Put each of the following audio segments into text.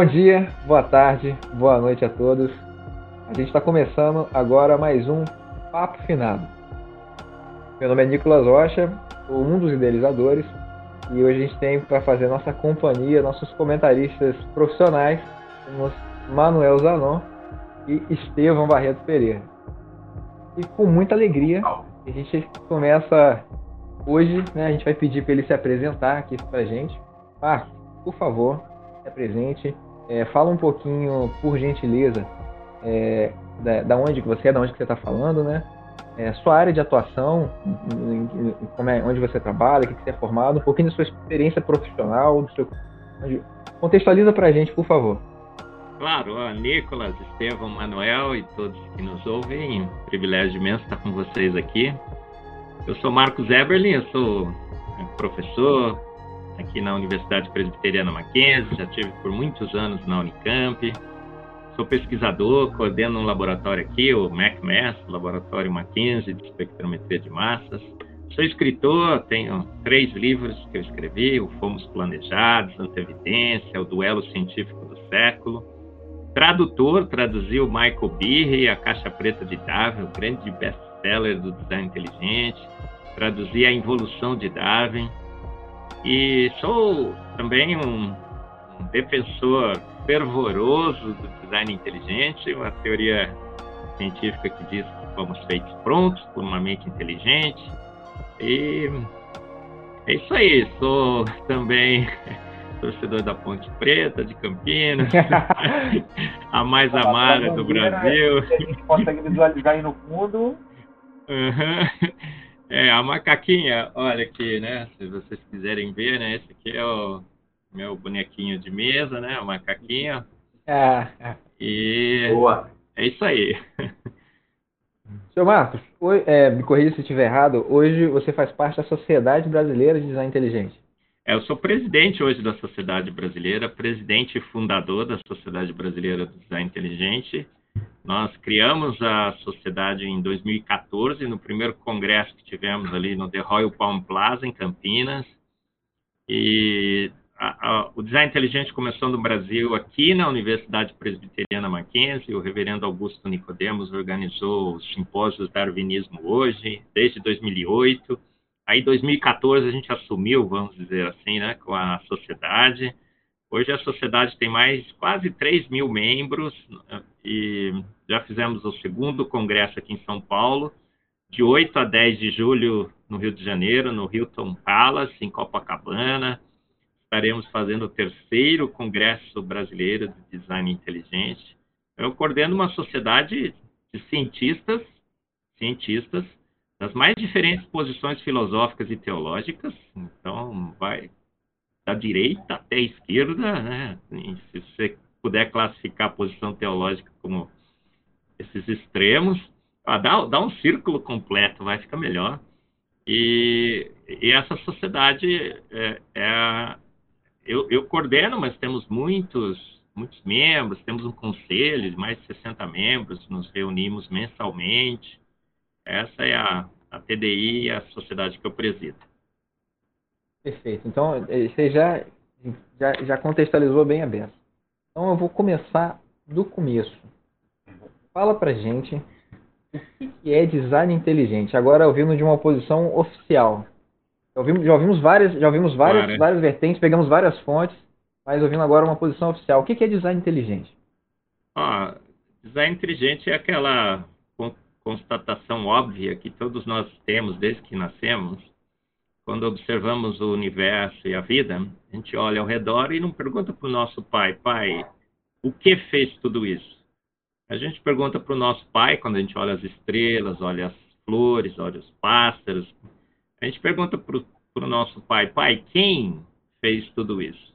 Bom dia, boa tarde, boa noite a todos. A gente está começando agora mais um Papo Finado. Meu nome é Nicolas Rocha, sou um dos idealizadores e hoje a gente tem para fazer nossa companhia, nossos comentaristas profissionais, temos Manuel Zanon e Estevão Barreto Pereira. E com muita alegria, a gente começa hoje, né, a gente vai pedir para ele se apresentar aqui para a gente. Marcos, por favor, se apresente, é, fala um pouquinho, por gentileza, é, da, da, onde que você é, da onde que você está falando, né? É, sua área de atuação, em, em, como é, onde você trabalha, o que, que você é formado, um pouquinho da sua experiência profissional, do seu, onde, contextualiza para a gente, por favor. Claro, ó, Nicolas, Estevão, Manuel e todos que nos ouvem, um privilégio imenso estar com vocês aqui. Eu sou Marcos Eberlin, eu sou professor, aqui na Universidade Presbiteriana Mackenzie, já tive por muitos anos na Unicamp. Sou pesquisador, coordeno um laboratório aqui, o MacMass, Laboratório Mackenzie de Espectrometria de Massas. Sou escritor, tenho três livros que eu escrevi, o Fomos Planejados, Antevidência, o Duelo Científico do Século. Tradutor, traduzi o Michael Behe, A Caixa Preta de Darwin, o grande best-seller do design inteligente. Traduzi A Involução de Darwin, e sou também um, um defensor fervoroso do design inteligente, uma teoria científica que diz que fomos feitos prontos por uma mente inteligente. E é isso aí, sou também torcedor da Ponte Preta, de Campinas, a mais amada do Brasil. A gente consegue visualizar aí no fundo. Uhum. É, a macaquinha, olha aqui, né? Se vocês quiserem ver, né? Esse aqui é o meu bonequinho de mesa, né? A macaquinha. É, é. E Boa. é isso aí. Seu Marcos, hoje, é, me corrija se estiver errado, hoje você faz parte da Sociedade Brasileira de Design Inteligente. É, eu sou presidente hoje da Sociedade Brasileira, presidente e fundador da Sociedade Brasileira de Design Inteligente nós criamos a sociedade em 2014, no primeiro congresso que tivemos ali no The Royal Palm Plaza, em Campinas. E a, a, o design inteligente começou no Brasil, aqui na Universidade Presbiteriana Mackenzie. O reverendo Augusto Nicodemos organizou os simpósios Darwinismo hoje, desde 2008. Aí, em 2014, a gente assumiu, vamos dizer assim, né, com a sociedade. Hoje a sociedade tem mais quase 3 mil membros e já fizemos o segundo congresso aqui em São Paulo, de 8 a 10 de julho no Rio de Janeiro, no Hilton Palace, em Copacabana. Estaremos fazendo o terceiro Congresso Brasileiro de Design Inteligente. Eu coordeno uma sociedade de cientistas, cientistas das mais diferentes posições filosóficas e teológicas. Então, vai da direita até a esquerda, né? se você puder classificar a posição teológica como esses extremos, ah, dá, dá um círculo completo, vai ficar melhor. E, e essa sociedade é, é eu, eu, coordeno, mas temos muitos, muitos membros, temos um conselho de mais de 60 membros, nos reunimos mensalmente. Essa é a, a TDI, a sociedade que eu presido. Perfeito. Então, eh, você já, já, já contextualizou bem a beça. Então, eu vou começar do começo. Fala pra gente o que é design inteligente. Agora, ouvindo de uma posição oficial. Já ouvimos, já ouvimos várias, já ouvimos várias, várias vertentes, pegamos várias fontes, mas ouvindo agora uma posição oficial. O que é design inteligente? Ah, design inteligente é aquela constatação óbvia que todos nós temos desde que nascemos, quando observamos o universo e a vida, a gente olha ao redor e não pergunta para o nosso pai, pai, o que fez tudo isso? A gente pergunta para o nosso pai, quando a gente olha as estrelas, olha as flores, olha os pássaros, a gente pergunta para o nosso pai, pai, quem fez tudo isso?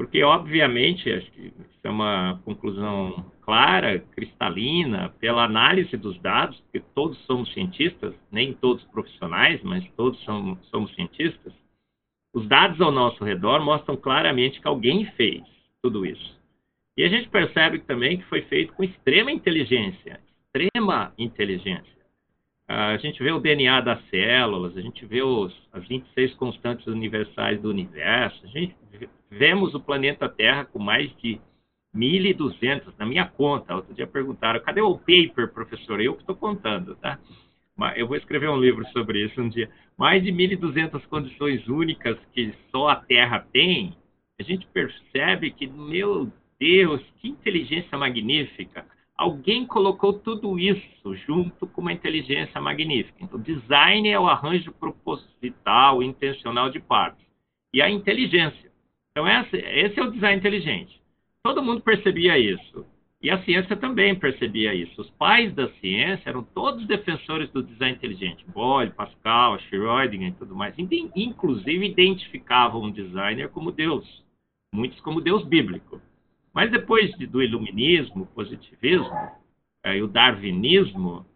Porque, obviamente, acho que isso é uma conclusão clara, cristalina, pela análise dos dados, porque todos somos cientistas, nem todos profissionais, mas todos somos, somos cientistas. Os dados ao nosso redor mostram claramente que alguém fez tudo isso. E a gente percebe também que foi feito com extrema inteligência, extrema inteligência. A gente vê o DNA das células, a gente vê os, as 26 constantes universais do universo, a gente vemos o planeta Terra com mais de 1.200 na minha conta. Outro dia perguntaram, cadê o paper, professor? Eu que estou contando, tá? Eu vou escrever um livro sobre isso um dia. Mais de 1.200 condições únicas que só a Terra tem. A gente percebe que, meu Deus, que inteligência magnífica. Alguém colocou tudo isso junto com uma inteligência magnífica. Então, design é o arranjo proposital, intencional de partes. E a inteligência. Então, esse, esse é o design inteligente. Todo mundo percebia isso. E a ciência também percebia isso. Os pais da ciência eram todos defensores do design inteligente. Boyle, Pascal, Schrödinger e tudo mais. Inclusive identificavam um designer como Deus. Muitos como Deus bíblico. Mas depois do iluminismo, positivismo, é, e o darwinismo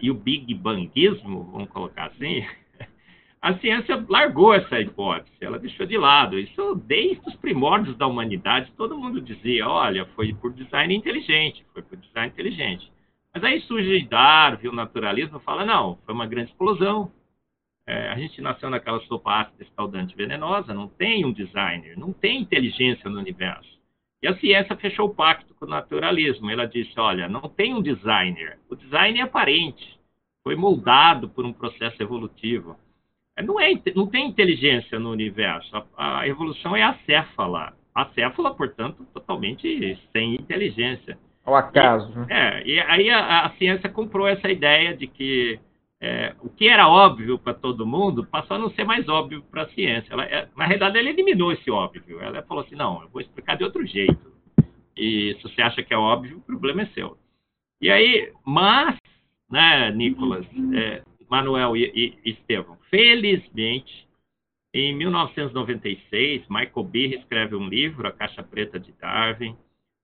e o big bangismo, vamos colocar assim, a ciência largou essa hipótese, ela deixou de lado. Isso desde os primórdios da humanidade, todo mundo dizia, olha, foi por design inteligente, foi por design inteligente. Mas aí surge Darwin, o naturalismo, fala, não, foi uma grande explosão. É, a gente nasceu naquela sopa ácida escaldante venenosa, não tem um designer, não tem inteligência no universo. E a ciência fechou o pacto com o naturalismo. Ela disse, olha, não tem um designer. O design é aparente, foi moldado por um processo evolutivo. É, não, é, não tem inteligência no universo. A, a evolução é acéfala. Acéfala, portanto, totalmente sem inteligência. Ao acaso. E, né? É, e aí a, a, ciência comprou essa ideia de que é, o que era óbvio para todo mundo passou a não ser mais óbvio para a ciência. Ela, é, na realidade, ela eliminou esse óbvio. Ela falou assim: não, eu vou explicar de outro jeito. E se você acha que é óbvio, o problema é seu. E aí, mas, né, Nicolas, é, Manuel e, e Estevão. Felizmente, em 1996, Michael Behe escreve um livro, A Caixa Preta de Darwin.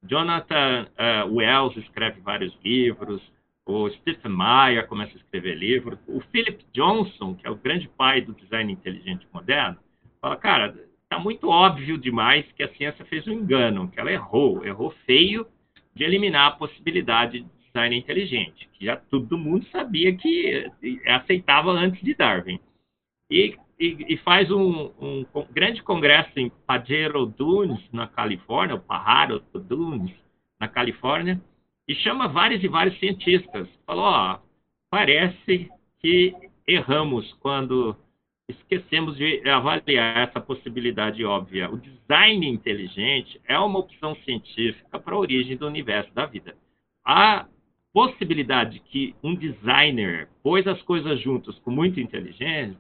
Jonathan uh, Wells escreve vários livros. O Stephen Meyer começa a escrever livros. O Philip Johnson, que é o grande pai do design inteligente moderno, fala, cara, está muito óbvio demais que a ciência fez um engano, que ela errou, errou feio de eliminar a possibilidade design inteligente, que já todo mundo sabia que aceitava antes de Darwin. E, e, e faz um, um, grande congresso em Pajero Dunes, na Califórnia, o Pajaro Dunes, na Califórnia, e chama vários e vários cientistas. Falou, ó, parece que erramos quando esquecemos de avaliar essa possibilidade óbvia. O design inteligente é uma opção científica para a origem do universo da vida. A possibilidade que um designer pôs as coisas juntas com muita inteligência,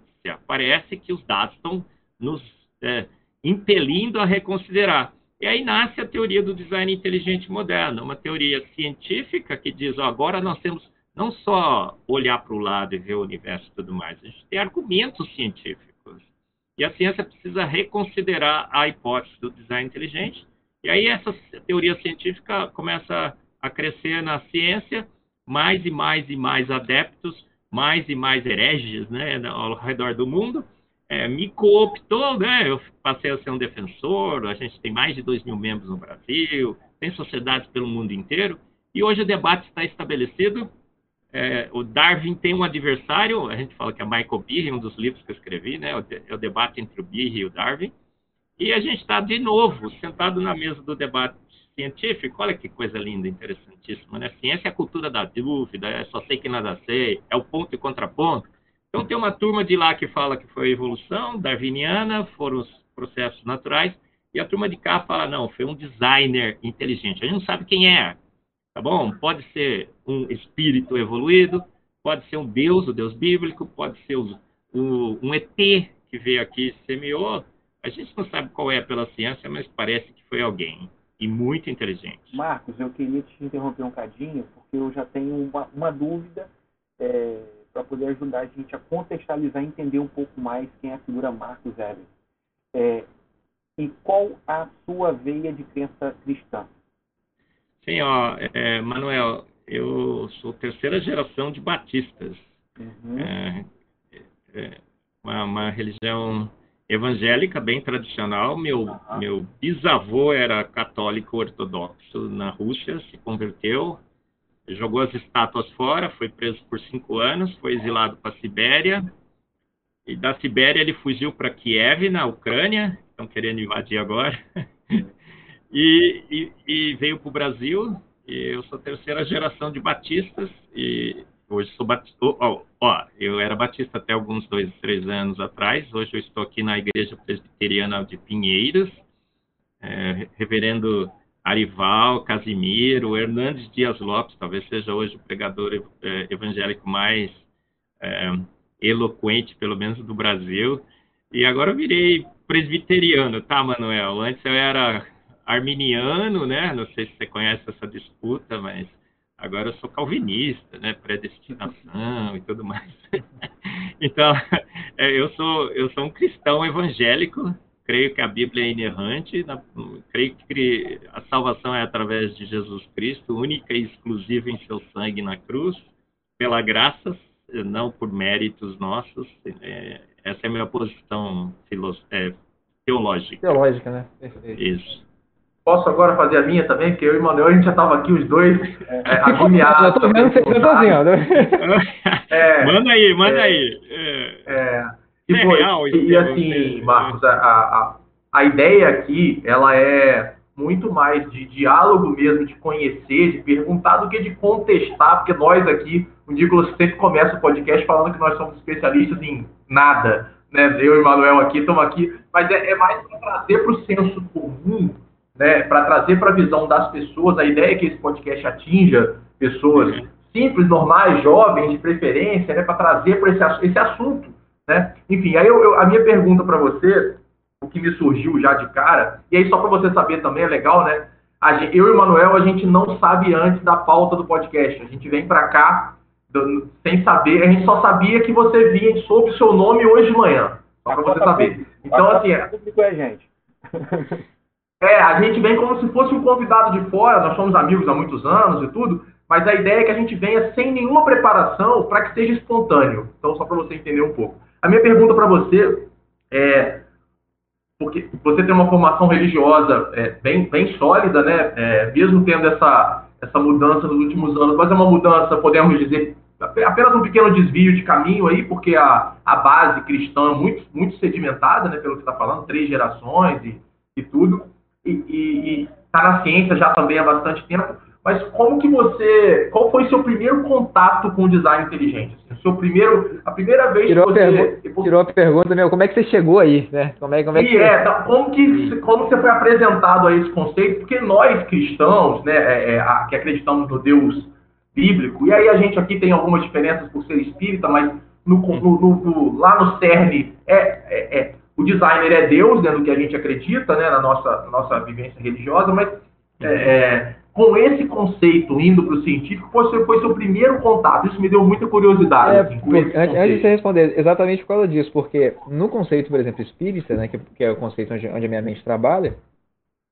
parece que os dados estão nos é, impelindo a reconsiderar. E aí nasce a teoria do design inteligente moderno, uma teoria científica que diz, ó, agora nós temos não só olhar para o lado e ver o universo e tudo mais, a gente tem argumentos científicos. E a ciência precisa reconsiderar a hipótese do design inteligente. E aí essa teoria científica começa a crescer na ciência, mais e mais e mais adeptos, mais e mais hereges né, ao redor do mundo. É, me cooptou, né? Eu passei a ser um defensor. A gente tem mais de 2 mil membros no Brasil, tem sociedades pelo mundo inteiro. E hoje o debate está estabelecido. É, o Darwin tem um adversário, a gente fala que é Michael Behe, um dos livros que eu escrevi, né? É o debate entre o Behe e o Darwin. E a gente está, de novo, sentado na mesa do debate científico, olha que coisa linda, interessantíssima, né? Ciência é a cultura da dúvida, é só sei que nada sei, é o ponto e contraponto. Então tem uma turma de lá que fala que foi evolução darwiniana, foram os processos naturais, e a turma de cá fala, não, foi um designer inteligente. A gente não sabe quem é, tá bom? Pode ser um espírito evoluído, pode ser um deus, o deus bíblico, pode ser um ET que veio aqui e semeou. A gente não sabe qual é pela ciência, mas parece que foi alguém e muito inteligente. Marcos, eu queria te interromper um cadinho, porque eu já tenho uma, uma dúvida é, para poder ajudar a gente a contextualizar e entender um pouco mais quem é a figura Marcos Evans. É, e qual a sua veia de crença cristã? Sim, ó, é, Manuel, eu sou terceira geração de batistas. Uhum. É, é, uma, uma religião evangélica bem tradicional. Meu, meu bisavô era católico ortodoxo na Rússia, se converteu, jogou as estátuas fora, foi preso por cinco anos, foi exilado para a Sibéria. E da Sibéria ele fugiu para Kiev, na Ucrânia, estão querendo invadir agora. e, e, e veio para o Brasil. E eu sou terceira geração de batistas e hoje sou batista. Ó, ó, eu era batista até alguns dois, três anos atrás. Hoje eu estou aqui na Igreja Presbiteriana de Pinheiros, é, Reverendo Arival, Casimiro, Hernandes Dias Lopes, talvez seja hoje o pregador é, evangélico mais é, eloquente, pelo menos do Brasil. E agora eu virei presbiteriano, tá, Manuel? Antes eu era arminiano, né? Não sei se você conhece essa disputa, mas agora eu sou calvinista, né? Predestinação e tudo mais. então, é, eu sou eu sou um cristão evangélico. Creio que a Bíblia é inerrante. Na, creio que a salvação é através de Jesus Cristo, única e exclusiva em seu sangue na cruz, pela graça, não por méritos nossos. É, essa é a minha posição é, teológica. Teológica, né? Perfeito. Isso. Posso agora fazer a minha também? Porque eu e o Manuel, a gente já estava aqui os dois é, agoniados. Eu tô vendo você sozinho. É, manda aí, manda é, aí. É, é, e, é real, e, e assim, Marcos, a, a, a ideia aqui, ela é muito mais de diálogo mesmo, de conhecer, de perguntar, do que de contestar, porque nós aqui, o Nicolas sempre começa o podcast falando que nós somos especialistas em nada. Né? Eu e o Manuel aqui estamos aqui, mas é, é mais para trazer para o senso comum né, para trazer para a visão das pessoas, a ideia é que esse podcast atinja pessoas simples, normais, jovens, de preferência, né, para trazer para esse, esse assunto. Né? Enfim, aí eu, eu, a minha pergunta para você, o que me surgiu já de cara, e aí só para você saber também, é legal, né? Gente, eu e o Manuel, a gente não sabe antes da pauta do podcast. A gente vem para cá do, sem saber, a gente só sabia que você vinha sob o seu nome hoje de manhã. Só para você saber. Então, assim. É, gente. É, a gente vem como se fosse um convidado de fora, nós somos amigos há muitos anos e tudo, mas a ideia é que a gente venha sem nenhuma preparação para que seja espontâneo. Então, só para você entender um pouco. A minha pergunta para você é, porque você tem uma formação religiosa é, bem, bem sólida, né? É, mesmo tendo essa, essa mudança nos últimos anos, mas é uma mudança, podemos dizer, apenas um pequeno desvio de caminho aí, porque a, a base cristã é muito, muito sedimentada, né, pelo que está falando, três gerações e, e tudo e está na ciência já também há bastante tempo. Mas como que você, qual foi seu primeiro contato com o design inteligente? Assim, seu primeiro, a primeira vez tirou que você a tirou a pergunta, meu, como é que você chegou aí, né? Como é, como é que é, tá, como que como você foi apresentado a esse conceito? Porque nós cristãos, né, é, é, que acreditamos no Deus bíblico, e aí a gente aqui tem algumas diferenças por ser espírita, mas no, no, no, lá no CERN é, é, é o designer é Deus, né, no que a gente acredita, né, na nossa, nossa vivência religiosa, mas é, é, com esse conceito indo para o científico, foi, foi seu primeiro contato. Isso me deu muita curiosidade. É, assim, antes, de você responder, exatamente por causa disso, porque no conceito, por exemplo, espírita, né, que, que é o conceito onde, onde a minha mente trabalha,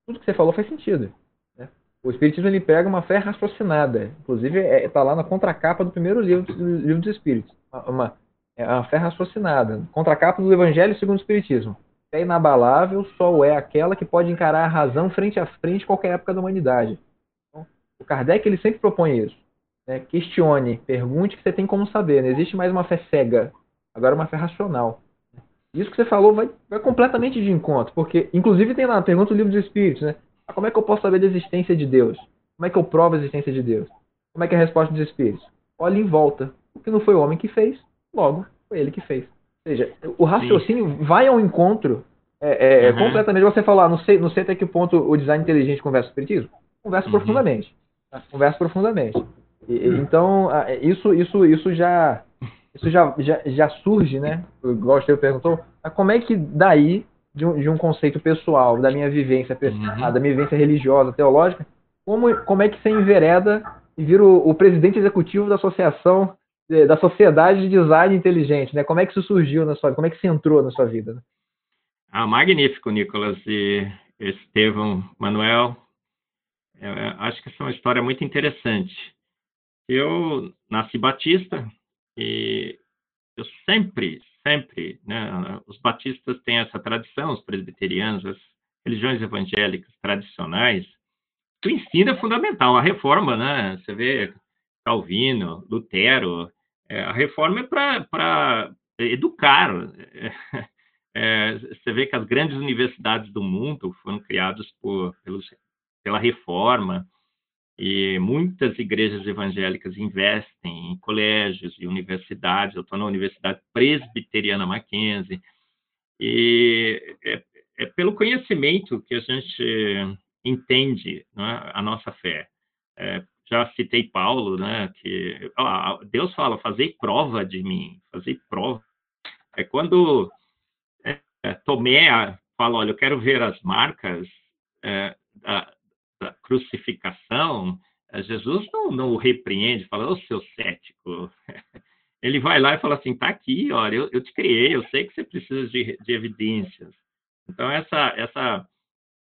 tudo que você falou faz sentido. Né? O espiritismo ele pega uma fé raciocinada, inclusive está é, tá lá na contracapa do primeiro livro, do livro dos Espíritos, uma, é a fé raciocinada. Contracapa do Evangelho segundo o Espiritismo. Fé inabalável só é aquela que pode encarar a razão frente a frente qualquer época da humanidade. O Kardec ele sempre propõe isso. Né? Questione, pergunte que você tem como saber. Não existe mais uma fé cega, agora uma fé racional. Isso que você falou vai, vai completamente de encontro, porque inclusive tem lá, pergunta do livro dos Espíritos, né? Ah, como é que eu posso saber da existência de Deus? Como é que eu provo a existência de Deus? Como é que é a resposta dos Espíritos? Olhe em volta. O que não foi o homem que fez, Logo, foi ele que fez. Ou seja, o raciocínio Sim. vai ao encontro é, é, uhum. completamente. Você falar, não sei, não sei até que ponto o design inteligente conversa com o espiritismo. Conversa uhum. profundamente. Conversa profundamente. E, uhum. Então, isso, isso, isso já. Isso já, já, já surge, né? Igual você perguntou, como é que daí, de um, de um conceito pessoal, da minha vivência pessoal, uhum. da minha vivência religiosa, teológica, como, como é que você envereda e vira o, o presidente executivo da associação da sociedade de design inteligente, né? Como é que isso surgiu na sua vida? Como é que isso entrou na sua vida? Né? Ah, magnífico, Nicolas e Estevão, Manuel. Eu acho que essa é uma história muito interessante. Eu nasci batista e eu sempre, sempre, né, os batistas têm essa tradição, os presbiterianos, as religiões evangélicas tradicionais, o ensino é fundamental, a reforma, né? Você vê Calvino, Lutero. É, a reforma é para educar. É, você vê que as grandes universidades do mundo foram criadas por, pelos pela reforma, e muitas igrejas evangélicas investem em colégios e universidades. Eu estou na Universidade Presbiteriana Mackenzie. E é, é, pelo conhecimento que a gente entende né, a nossa fé. É, já citei Paulo, né, que ó, Deus fala, fazer prova de mim, fazer prova. É quando é, Tomé fala, olha, eu quero ver as marcas é, da, crucificação, é, Jesus não, não o repreende, fala, ô seu cético. Ele vai lá e fala assim, tá aqui, olha, eu, eu te criei, eu sei que você precisa de, de evidências. Então, essa, essa,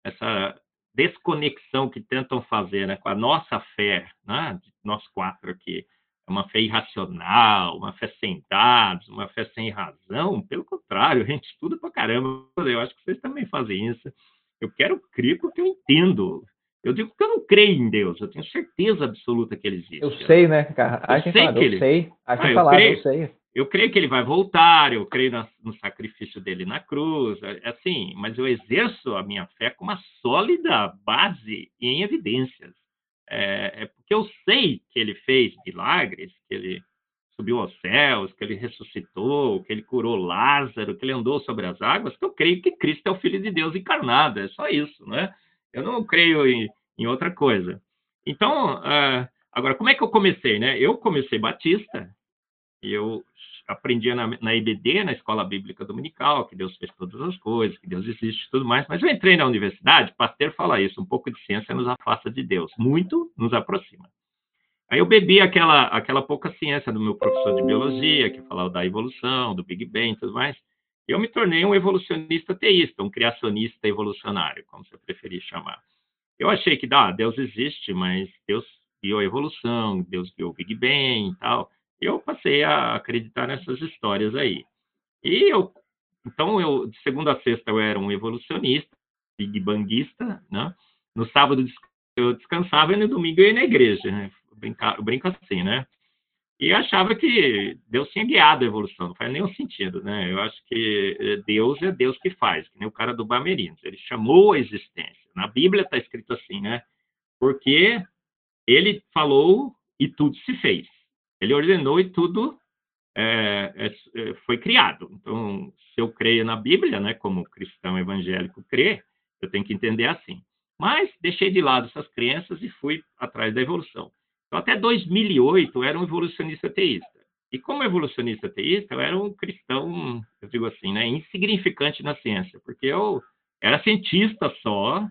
essa desconexão que tentam fazer né, com a nossa fé, né, nós quatro aqui, uma fé irracional, uma fé sem dados, uma fé sem razão. Pelo contrário, a gente estuda pra caramba. Eu acho que vocês também fazem isso. Eu quero crer porque eu entendo. Eu digo que eu não creio em Deus, eu tenho certeza absoluta que ele existe. Eu sei, né, cara? A gente sei que ele... eu sei. A gente ah, eu, eu sei. Eu creio que ele vai voltar, eu creio no sacrifício dele na cruz, é, é assim, mas eu exerço a minha fé com uma sólida base em evidências. É, é, porque eu sei que ele fez milagres, que ele subiu aos céus, que ele ressuscitou, que ele curou Lázaro, que ele andou sobre as águas, que eu creio que Cristo é o Filho de Deus encarnado, é só isso, né? Eu não creio em, em outra coisa. Então, uh, agora, como é que eu comecei, né? Eu comecei batista, eu aprendia na, na IBD, na Escola Bíblica Dominical, que Deus fez todas as coisas, que Deus existe e tudo mais. Mas eu entrei na universidade, Pasteur fala isso, um pouco de ciência nos afasta de Deus, muito nos aproxima. Aí eu bebi aquela, aquela pouca ciência do meu professor de biologia, que falava da evolução, do Big Bang e tudo mais. Eu me tornei um evolucionista teísta, um criacionista evolucionário, como você preferir chamar. Eu achei que, ah, Deus existe, mas Deus guiou a evolução, Deus guiou o Big Bang e tal eu passei a acreditar nessas histórias aí. E eu, então, eu, de segunda a sexta, eu era um evolucionista, big banguista, né? No sábado eu descansava e no domingo eu ia na igreja, né? Eu brinco assim, né? E achava que Deus tinha guiado a evolução, não faz nenhum sentido, né? Eu acho que eh, Deus é Deus que faz, que nem o cara do Bamerinos, ele chamou a existência. Na Bíblia está escrito assim, né? Porque ele falou e tudo se fez. Ele ordenou e tudo é, é, foi criado. Então, se eu creio na Bíblia, né, como cristão evangélico crê, eu tenho que entender assim. Mas deixei de lado essas crenças e fui atrás da evolução. Então, até 2008, eu era um evolucionista teísta. E como evolucionista teísta, eu era um cristão, eu digo assim, né, insignificante na ciência, porque eu era cientista só,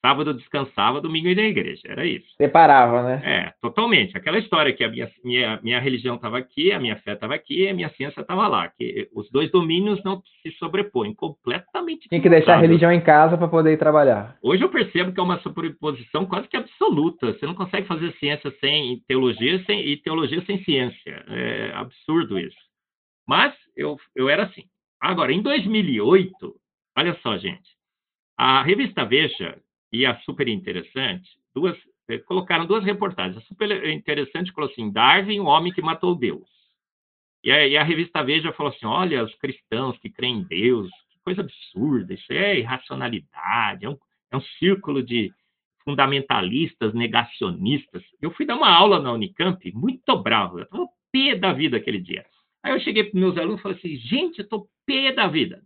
Sábado eu descansava, domingo eu ia na igreja. Era isso. Separava, né? É, totalmente. Aquela história que a minha, minha, minha religião estava aqui, a minha fé estava aqui a minha ciência estava lá. Que os dois domínios não se sobrepõem, completamente. Tinha que deixar a religião em casa para poder ir trabalhar. Hoje eu percebo que é uma sobreposição quase que absoluta. Você não consegue fazer ciência sem teologia sem, e teologia sem ciência. É absurdo isso. Mas eu, eu era assim. Agora, em 2008, olha só, gente. A revista Veja e a super interessante, duas, eh, colocaram duas reportagens. A super interessante falou assim: Darwin, o homem que matou Deus. E a, e a, revista Veja falou assim: olha, os cristãos que creem em Deus, que coisa absurda, isso é irracionalidade, é um, é um círculo de fundamentalistas, negacionistas. Eu fui dar uma aula na Unicamp, muito bravo, eu estava pé da vida aquele dia. Aí eu cheguei para meus alunos e falei assim: gente, eu estou pé da vida.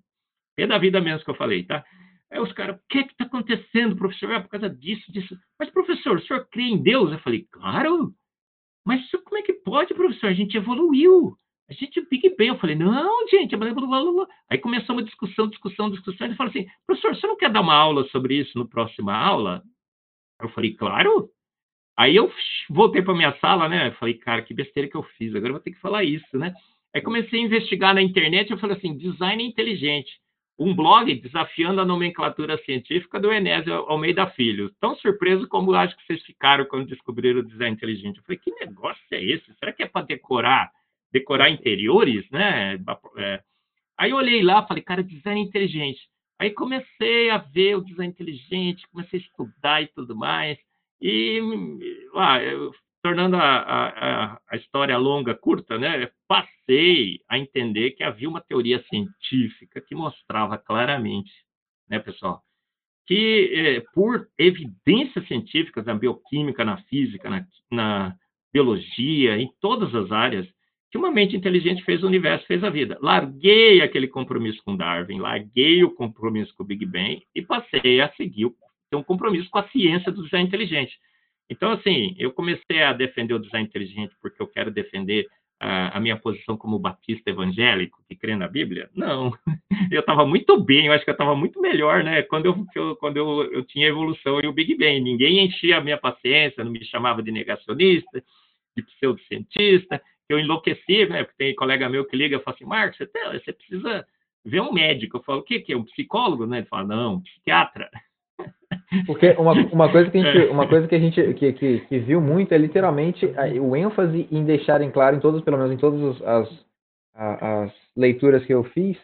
Pé da vida mesmo que eu falei, tá? Aí os caras, o que é está acontecendo, professor? É por causa disso, disso. Mas, professor, o senhor crê em Deus? Eu falei, claro. Mas como é que pode, professor? A gente evoluiu. A gente Big Bang. Eu falei, não, gente. Blá. Aí começou uma discussão, discussão, discussão. Ele falou assim, professor, você não quer dar uma aula sobre isso no próxima aula? Eu falei, claro. Aí eu voltei para minha sala, né? Eu falei, cara, que besteira que eu fiz. Agora eu vou ter que falar isso, né? Aí comecei a investigar na internet. Eu falei assim, design inteligente um blog desafiando a nomenclatura científica do Enésio Almeida Filho. Tão surpreso como acho que vocês ficaram quando descobriram o design inteligente. Eu falei, que negócio é esse? Será que é para decorar, decorar interiores, né? É. Aí eu olhei lá, falei, cara, design inteligente. Aí comecei a ver o design inteligente, comecei a estudar e tudo mais. E ah, eu tornando a, a, a, história longa, curta, né, passei a entender que havia uma teoria científica que mostrava claramente, né, pessoal, que, é, por evidências científicas na bioquímica, na física, na, na biologia, em todas as áreas, que uma mente inteligente fez o universo, fez a vida. Larguei aquele compromisso com Darwin, larguei o compromisso com o Big Bang e passei a seguir ter um compromisso com a ciência do design inteligente. Então, assim, eu comecei a defender o design inteligente porque eu quero defender a, a minha posição como batista evangélico que crê na Bíblia? Não, eu estava muito bem, eu acho que eu estava muito melhor, né? Quando eu, eu quando eu, eu tinha evolução e o Big Bang, ninguém enchia a minha paciência, não me chamava de negacionista, de pseudocientista, eu enlouqueci, né? Porque tem colega meu que liga e fala assim, Marcos, você, você precisa ver um médico. Eu falo, o que, que é? Um psicólogo? Né? Ele fala, não, um psiquiatra. Porque uma, uma coisa que a gente, uma coisa que a gente que, que, que viu muito é literalmente o ênfase em deixarem claro em todos, pelo menos em todas as, as leituras que eu fiz,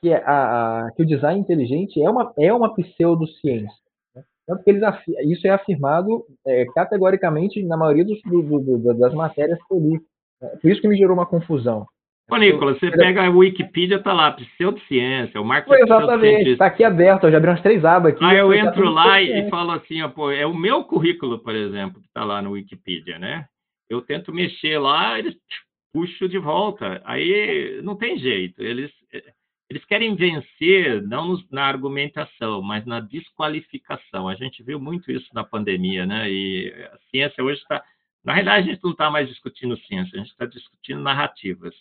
que, a, a, que o design inteligente é uma, é uma pseudociência. Né? Tanto que eles, isso é afirmado é, categoricamente na maioria dos, do, do, das matérias que eu li. É, por isso que me gerou uma confusão. Ô, Nicolas, você pega a Wikipedia, tá lá, pseudociência, o Marco Foi exatamente, está aqui aberto, eu já abri umas três abas aqui. Aí eu entro lá e, falo assim, ó, pô, é o meu currículo, por exemplo, que está lá no Wikipedia, né? Eu tento mexer lá, eles puxam de volta. Aí não tem jeito, eles, eles querem vencer não na argumentação, mas na desqualificação. A gente viu muito isso na pandemia, né? E a ciência hoje está na realidade, a gente não está mais discutindo ciência, a gente está discutindo narrativas.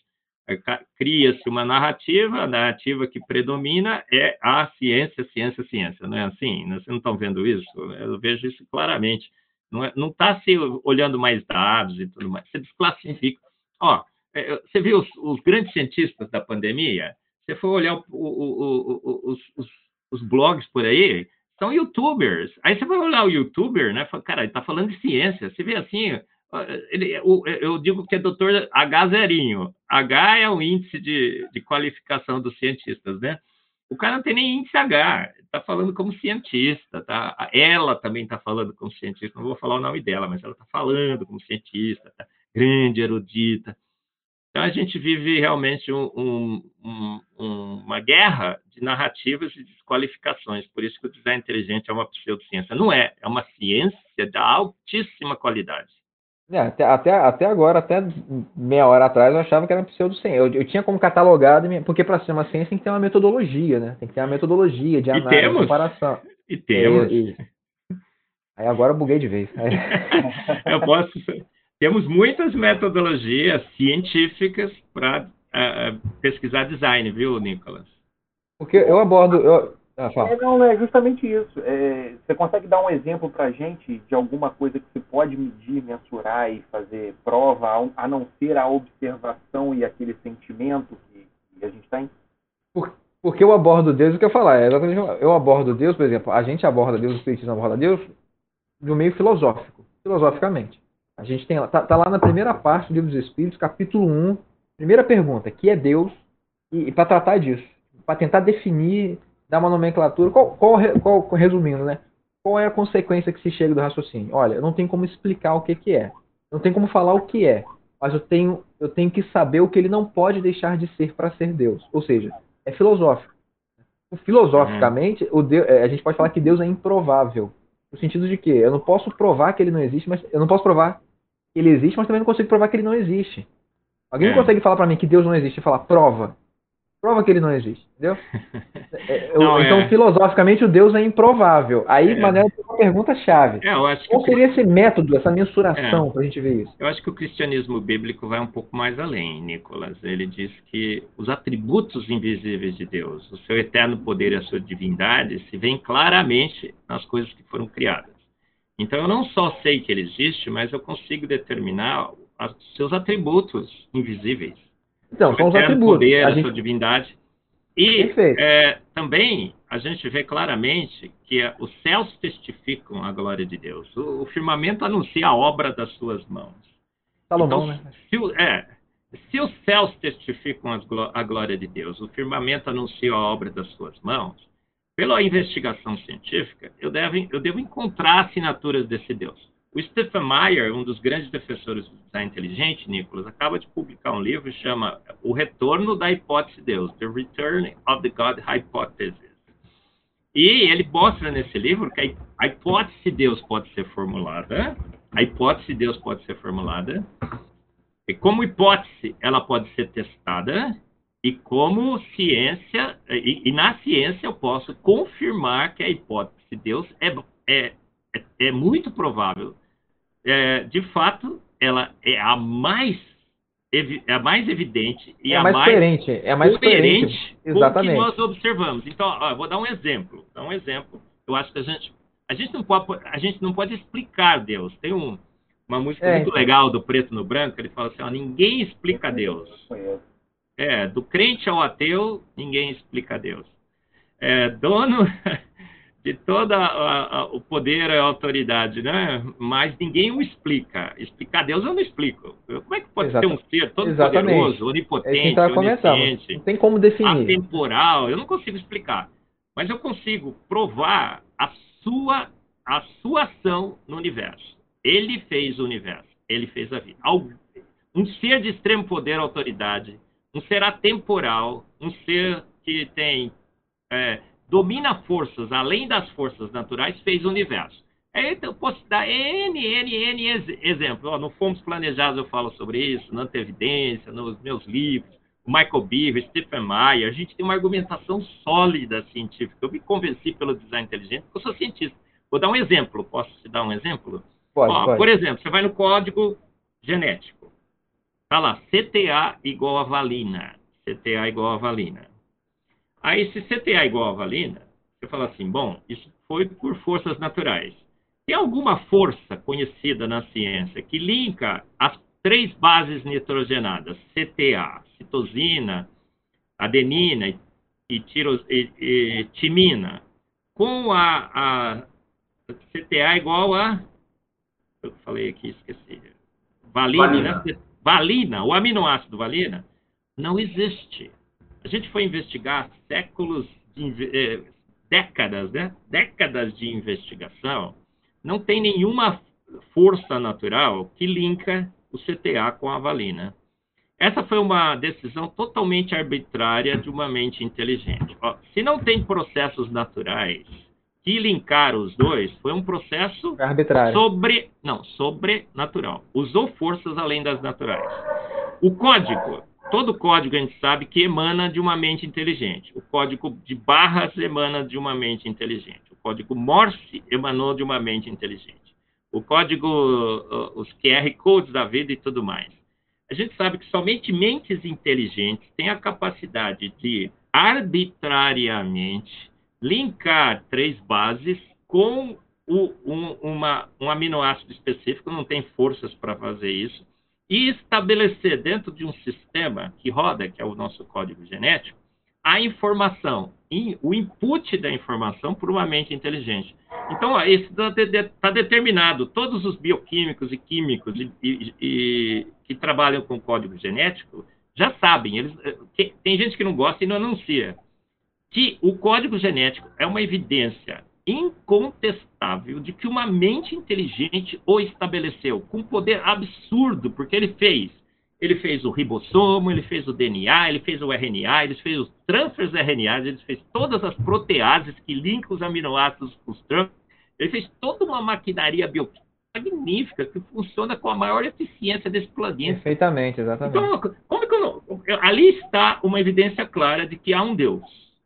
Cria-se uma narrativa, a narrativa que predomina é a ciência, ciência, ciência. Não é assim? Vocês não estão vendo isso? Eu vejo isso claramente. Não está é, se olhando mais dados e tudo mais. Você desclassifica. Ó, é, você viu os, os grandes cientistas da pandemia? Você for olhar o, o, o, os, os, os blogs por aí, são youtubers. Aí você vai olhar o youtuber, né? Fala, cara, ele está falando de ciência. Você vê assim, ele, eu digo que é doutor H zerinho. H é o índice de, de qualificação dos cientistas, né? O cara não tem nem índice H, está falando como cientista, tá? Ela também está falando como cientista, não vou falar o nome dela, mas ela está falando como cientista, tá? grande erudita. Então a gente vive realmente um, um, um, uma guerra de narrativas e desqualificações. Por isso que o design inteligente é uma pseudociência. Não é, é uma ciência de altíssima qualidade. É, até, até, até agora, até meia hora atrás, eu achava que era pseudociência. Eu, eu tinha como catalogado, porque para ser uma ciência tem que ter uma metodologia, né? Tem que ter uma metodologia de análise, temos. comparação. E temos. E, e... Aí agora eu buguei de vez. eu posso. Temos muitas metodologias científicas para uh, é, é, pesquisar design, viu, Nicolas? Porque eu abordo. Eu, ah, é, não, é justamente isso. É, você consegue dar um exemplo para a gente de alguma coisa que você pode medir, mensurar e fazer prova, a não ser a observação e aquele sentimento que, que a gente tem? Por, porque eu abordo Deus, o que eu falar, é exatamente, eu abordo Deus, por exemplo, a gente aborda Deus, o Espiritismo aborda Deus no meio filosófico, filosoficamente. A gente tem tá, tá lá na primeira parte do Livro dos Espíritos, capítulo 1, primeira pergunta, que é Deus, e, e para tratar disso, para tentar definir dar uma nomenclatura. Qual, qual, qual, resumindo, né? Qual é a consequência que se chega do raciocínio? Olha, eu não tenho como explicar o que, que é. Não tem como falar o que é. Mas eu tenho, eu tenho que saber o que ele não pode deixar de ser para ser Deus. Ou seja, é filosófico. Filosoficamente, uhum. o Deus, é, a gente pode falar que Deus é improvável. No sentido de que eu não posso provar que ele não existe, mas eu não posso provar que ele existe, mas também não consigo provar que ele não existe. Alguém é. consegue falar para mim que Deus não existe e falar prova? Prova que ele não existe, entendeu? É, não, então, é... filosoficamente, o Deus é improvável. Aí, é. Manel, tem uma pergunta-chave. É, Qual seria esse método, essa mensuração, é. para a gente ver isso? Eu acho que o cristianismo bíblico vai um pouco mais além, Nicolas. Ele diz que os atributos invisíveis de Deus, o seu eterno poder e a sua divindade, se veem claramente nas coisas que foram criadas. Então, eu não só sei que ele existe, mas eu consigo determinar os seus atributos invisíveis. Então, são os atributos. Poder, a, gente... sua divindade. E é, também a gente vê claramente que os céus testificam a glória de Deus. O, o firmamento anuncia a obra das suas mãos. Salomão, então, né? Se, é, se os céus testificam a glória de Deus, o firmamento anuncia a obra das suas mãos, pela investigação científica, eu devo, eu devo encontrar assinaturas desse Deus. O Stephen Meyer, um dos grandes defensores do design inteligente, Nicholas, acaba de publicar um livro que chama O Retorno da Hipótese de Deus, The Return of the God Hypothesis. E ele mostra nesse livro que a hipótese de Deus pode ser formulada, a hipótese de Deus pode ser formulada, e como hipótese ela pode ser testada, e como ciência, e, e na ciência eu posso confirmar que a hipótese de Deus é, é, é, é muito provável. É, de fato, ela é a mais é a mais evidente e é a mais, mais coerente, é mais coerente, coerente Exatamente. com o que nós observamos. Então, ó, vou dar um exemplo. Dar um exemplo. Eu acho que a gente a gente não pode a gente não pode explicar Deus. Tem um, uma música é, muito então. legal do Preto no Branco, ele fala assim, ó, ninguém explica Deus. É, do crente ao ateu, ninguém explica Deus. É, dono de todo o poder e a autoridade, né? Mas ninguém o explica. Explicar Deus eu não explico. Como é que pode ser um ser todo Exatamente. poderoso, onipotente, é onisciente, não tem como definir. atemporal? Eu não consigo explicar. Mas eu consigo provar a sua, a sua ação no universo. Ele fez o universo. Ele fez a vida. Um ser de extremo poder e autoridade, um ser atemporal, um ser que tem... É, domina forças além das forças naturais, fez o universo. Então, eu posso dar N, N, N exemplos. no Fomos Planejados eu falo sobre isso, na Evidência, nos meus livros. O Michael Beaver, Stephen Meyer, a gente tem uma argumentação sólida científica. Eu me convenci pelo design inteligente porque eu sou cientista. Vou dar um exemplo. Posso te dar um exemplo? Pode, pode. Por exemplo, você vai no código genético. Está lá, CTA igual a valina. CTA igual a valina. Aí, se CTA é igual a valina, você fala assim, bom, isso foi por forças naturais. Tem alguma força conhecida na ciência que linka as três bases nitrogenadas, CTA, citosina, adenina e, tiros, e, e timina, com a, a, CTA igual a. Eu falei aqui, esqueci. Valina, valina. Né? valina, o aminoácido valina, não existe. A gente foi investigar séculos, de, eh, décadas, né? Décadas de investigação. Não tem nenhuma força natural que linka o CTA com a valina. Essa foi uma decisão totalmente arbitrária de uma mente inteligente. Ó, se não tem processos naturais que linkaram os dois, foi um processo arbitrário. sobre, não, sobrenatural. Usou forças além das naturais. O código todo código a gente sabe que emana de uma mente inteligente. O código de barras emana de uma mente inteligente. O código Morse emanou de uma mente inteligente. O código, os QR codes da vida e tudo mais. A gente sabe que somente mentes inteligentes têm a capacidade de arbitrariamente linkar três bases com o, um, uma, um aminoácido específico, não tem forças para fazer isso e estabelecer dentro de um sistema que roda, que é o nosso código genético, a informação, o input da informação por uma mente inteligente. Então, isso está tá determinado. Todos os bioquímicos e químicos e, e, e, que trabalham com código genético já sabem. Eles, eh, tem gente que não gosta e não anuncia que o código genético é uma evidência incontestável de que uma mente inteligente o estabeleceu com poder absurdo, porque ele fez. Ele fez o ribossomo, ele fez o DNA, ele fez o RNA, ele fez os transfers RNA, ele fez todas as proteases que linkam os aminoácidos com os transfers. Ele fez toda uma maquinaria bioquímica magnífica que funciona com a maior eficiência desse planeta. Perfeitamente, exatamente. Então, como que eu não... ali está uma evidência clara de que há um Deus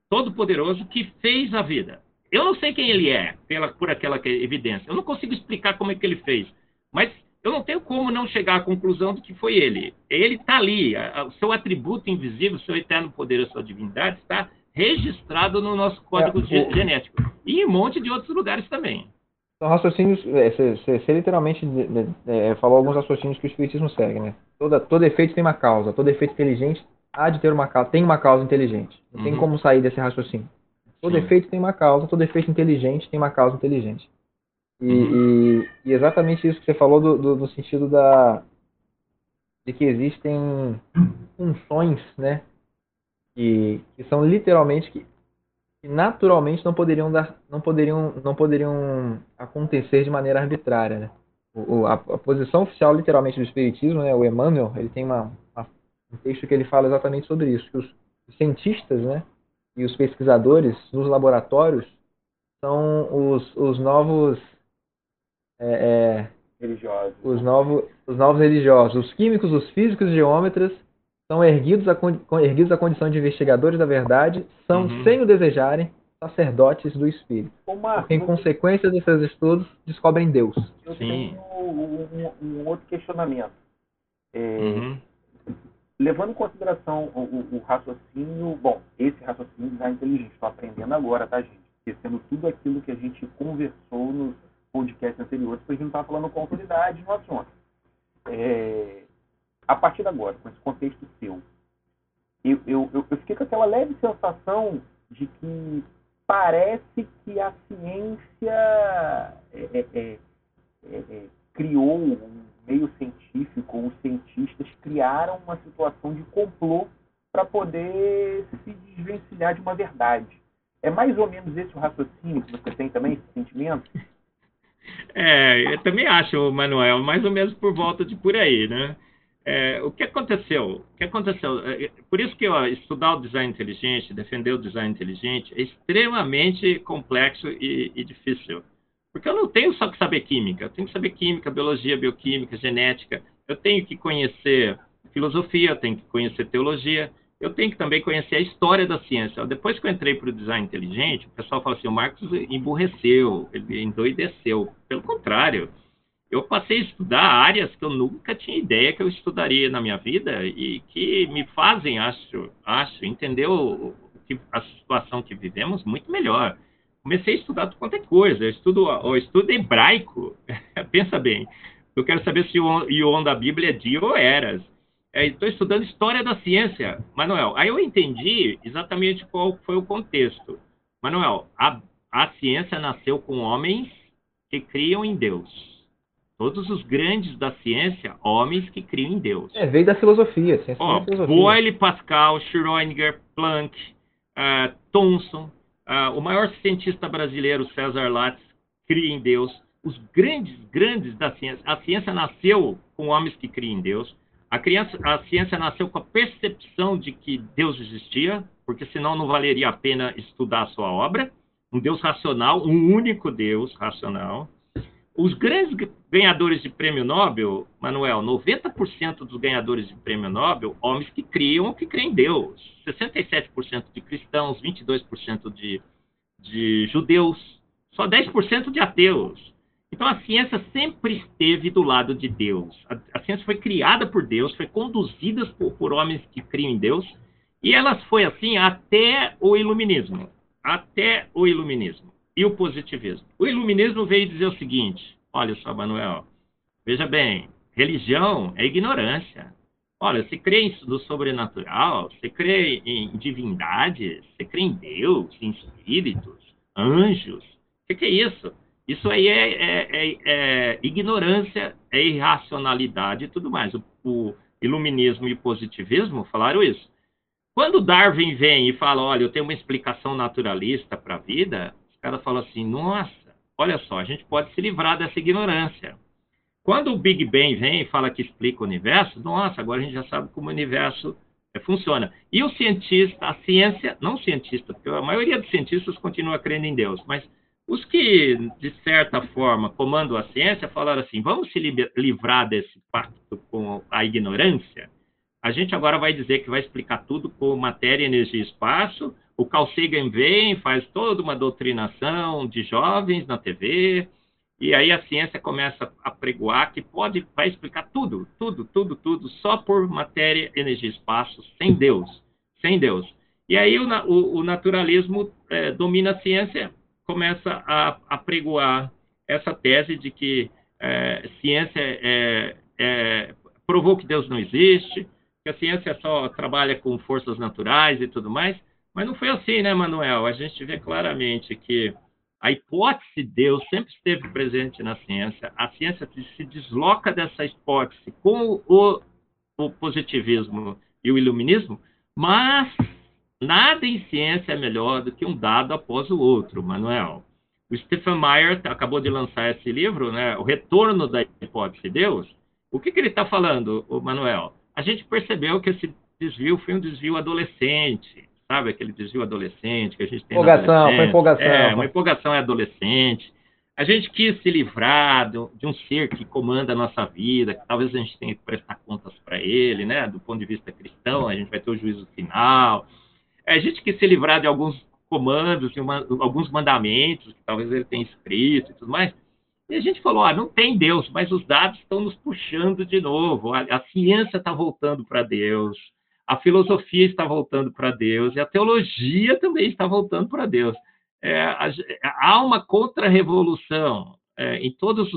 todo-poderoso que fez a vida. Eu não sei quem ele é, pela, por aquela evidência. Eu não consigo explicar como é que ele fez. Mas eu não tenho como não chegar à conclusão de que foi ele. Ele está ali. O seu atributo invisível, o seu eterno poder, a sua divindade está registrado no nosso código é, genético. E em um monte de outros lugares também. São raciocínios, você, é, literalmente é, falou alguns raciocínios que o Espiritismo segue, né? Toda, todo efeito tem uma causa, todo efeito inteligente há de ter uma causa, tem uma causa inteligente. Não uhum. tem como sair desse raciocínio. Todo Sim. efeito tem uma causa, todo efeito inteligente tem uma causa inteligente. E, uhum. e, e exatamente isso que você falou do, do, do, sentido da de que existem funções, né, que, que são literalmente que, que naturalmente não poderiam dar, não poderiam, não poderiam acontecer de maneira arbitrária, né? O, a, a, posição oficial, literalmente, do espiritismo, né, o Emmanuel, ele tem uma, uma, um texto que ele fala exatamente sobre isso, que os, os cientistas, né, e os pesquisadores nos laboratórios são os, os novos é, é, religiosos. Os novos, os novos religiosos. Os químicos, os físicos e geômetras são erguidos à, erguidos à condição de investigadores da verdade, são, uhum. sem o desejarem, sacerdotes do Espírito. Ô, Marcos, porque, em consequência dos seus estudos, descobrem Deus. Eu Sim. tenho um, um, outro questionamento. É, uhum. Levando em consideração o, o, o, raciocínio, bom, esse raciocínio design inteligente, estou aprendendo agora, tá, gente? Esquecendo tudo aquilo que a gente conversou nos podcasts anteriores, porque a gente não estava falando com autoridade no assunto. É, a partir de agora, com esse contexto seu, eu, eu, eu, fiquei com aquela leve sensação de que parece que a ciência é, é, é, é, é criou um meio científico, os cientistas criaram uma situação de complô para poder se desvencilhar de uma verdade. É mais ou menos esse o raciocínio que você tem também, esse sentimento? É, eu também acho, Manuel, mais ou menos por volta de por aí, né? É, o que aconteceu? O que aconteceu? É, por isso que ó, estudar o design inteligente, defender o design inteligente, é extremamente complexo e, e, difícil. Porque eu não tenho só que saber química, eu tenho que saber química, biologia, bioquímica, genética, eu tenho que conhecer filosofia, eu tenho que conhecer teologia, eu tenho que também conhecer a história da ciência. Depois que eu entrei para o design inteligente, o pessoal fala assim: o Marcos emburreceu, ele endoideceu. Pelo contrário, eu passei a estudar áreas que eu nunca tinha ideia que eu estudaria na minha vida e que me fazem, acho, acho entender o, a situação que vivemos muito melhor. Comecei a estudar tudo quanto é coisa. Eu estudo, eu estudo hebraico. Pensa bem. Eu quero saber se o Ion da Bíblia é dia ou eras estou é, estudando história da ciência, Manuel. Aí eu entendi exatamente qual foi o contexto. Manuel, a, a ciência nasceu com homens que criam em Deus. Todos os grandes da ciência, homens que criam em Deus. É, veio da filosofia. Ó, filosofia. Boyle, Pascal, Schrödinger, Planck, uh, Thomson, uh, o maior cientista brasileiro, César Lattes, cria em Deus. Os grandes, grandes da ciência. A ciência nasceu com homens que criam em Deus. A, criança, a ciência nasceu com a percepção de que Deus existia, porque senão não valeria a pena estudar a sua obra. Um Deus racional, um único Deus racional. Os grandes ganhadores de prêmio Nobel, Manuel, 90% dos ganhadores de prêmio Nobel, homens que criam ou que creem em Deus. 67% de cristãos, 22% de, de judeus, só 10% de ateus. Então a ciência sempre esteve do lado de Deus. A, a ciência foi criada por Deus, foi conduzida por, por, homens que criam em Deus, e ela foi assim até o iluminismo. Até o iluminismo e o positivismo. O iluminismo veio dizer o seguinte: olha só, Manuel, veja bem, religião é ignorância. Olha, você crê no sobrenatural, você crê em divindades, você crê em Deus, em espíritos, anjos. O que, que é isso? Isso aí é, é, é, é ignorância, é irracionalidade e tudo mais. O, o, iluminismo e o positivismo falaram isso. Quando Darwin vem e fala, olha, eu tenho uma explicação naturalista para a vida, os caras falam assim, nossa, olha só, a gente pode se livrar dessa ignorância. Quando o Big Bang vem e fala que explica o universo, nossa, agora a gente já sabe como o universo é, funciona. E o cientista, a ciência, não o cientista, porque a maioria dos cientistas continua crendo em Deus, mas os que, de certa forma, comandam a ciência falaram assim: vamos se livrar desse pacto com a ignorância. A gente agora vai dizer que vai explicar tudo com matéria, energia e espaço. O Carl Sagan vem, faz toda uma doutrinação de jovens na TV, e aí a ciência começa a pregoar que pode, vai explicar tudo, tudo, tudo, tudo, só por matéria, energia e espaço, sem Deus, sem Deus. E aí o, o, o naturalismo é, domina a ciência começa a, a pregoar essa tese de que é, ciência é, é, provou que Deus não existe, que a ciência só trabalha com forças naturais e tudo mais, mas não foi assim, né, Manuel? A gente vê claramente que a hipótese de Deus sempre esteve presente na ciência, a ciência se desloca dessa hipótese com o, o positivismo e o iluminismo, mas Nada em ciência é melhor do que um dado após o outro, Manuel. O Stephen Meyer acabou de lançar esse livro, né, O Retorno da Hipótese de Deus. O que, que ele está falando, Manuel? A gente percebeu que esse desvio foi um desvio adolescente. Sabe? Aquele desvio adolescente que a gente tem. Empolgação, foi empolgação. É, uma empolgação é adolescente. A gente quis se livrar de um ser que comanda a nossa vida, que talvez a gente tenha que prestar contas para ele, né? Do ponto de vista cristão, a gente vai ter o juízo final. A gente quis se livrar de alguns comandos, de uma, alguns mandamentos que talvez ele tenha escrito e tudo mais. E a gente falou, ah, não tem Deus, mas os dados estão nos puxando de novo. A, a ciência está voltando para Deus, a filosofia está voltando para Deus e a teologia também está voltando para Deus. É, há uma contra-revolução é, em todas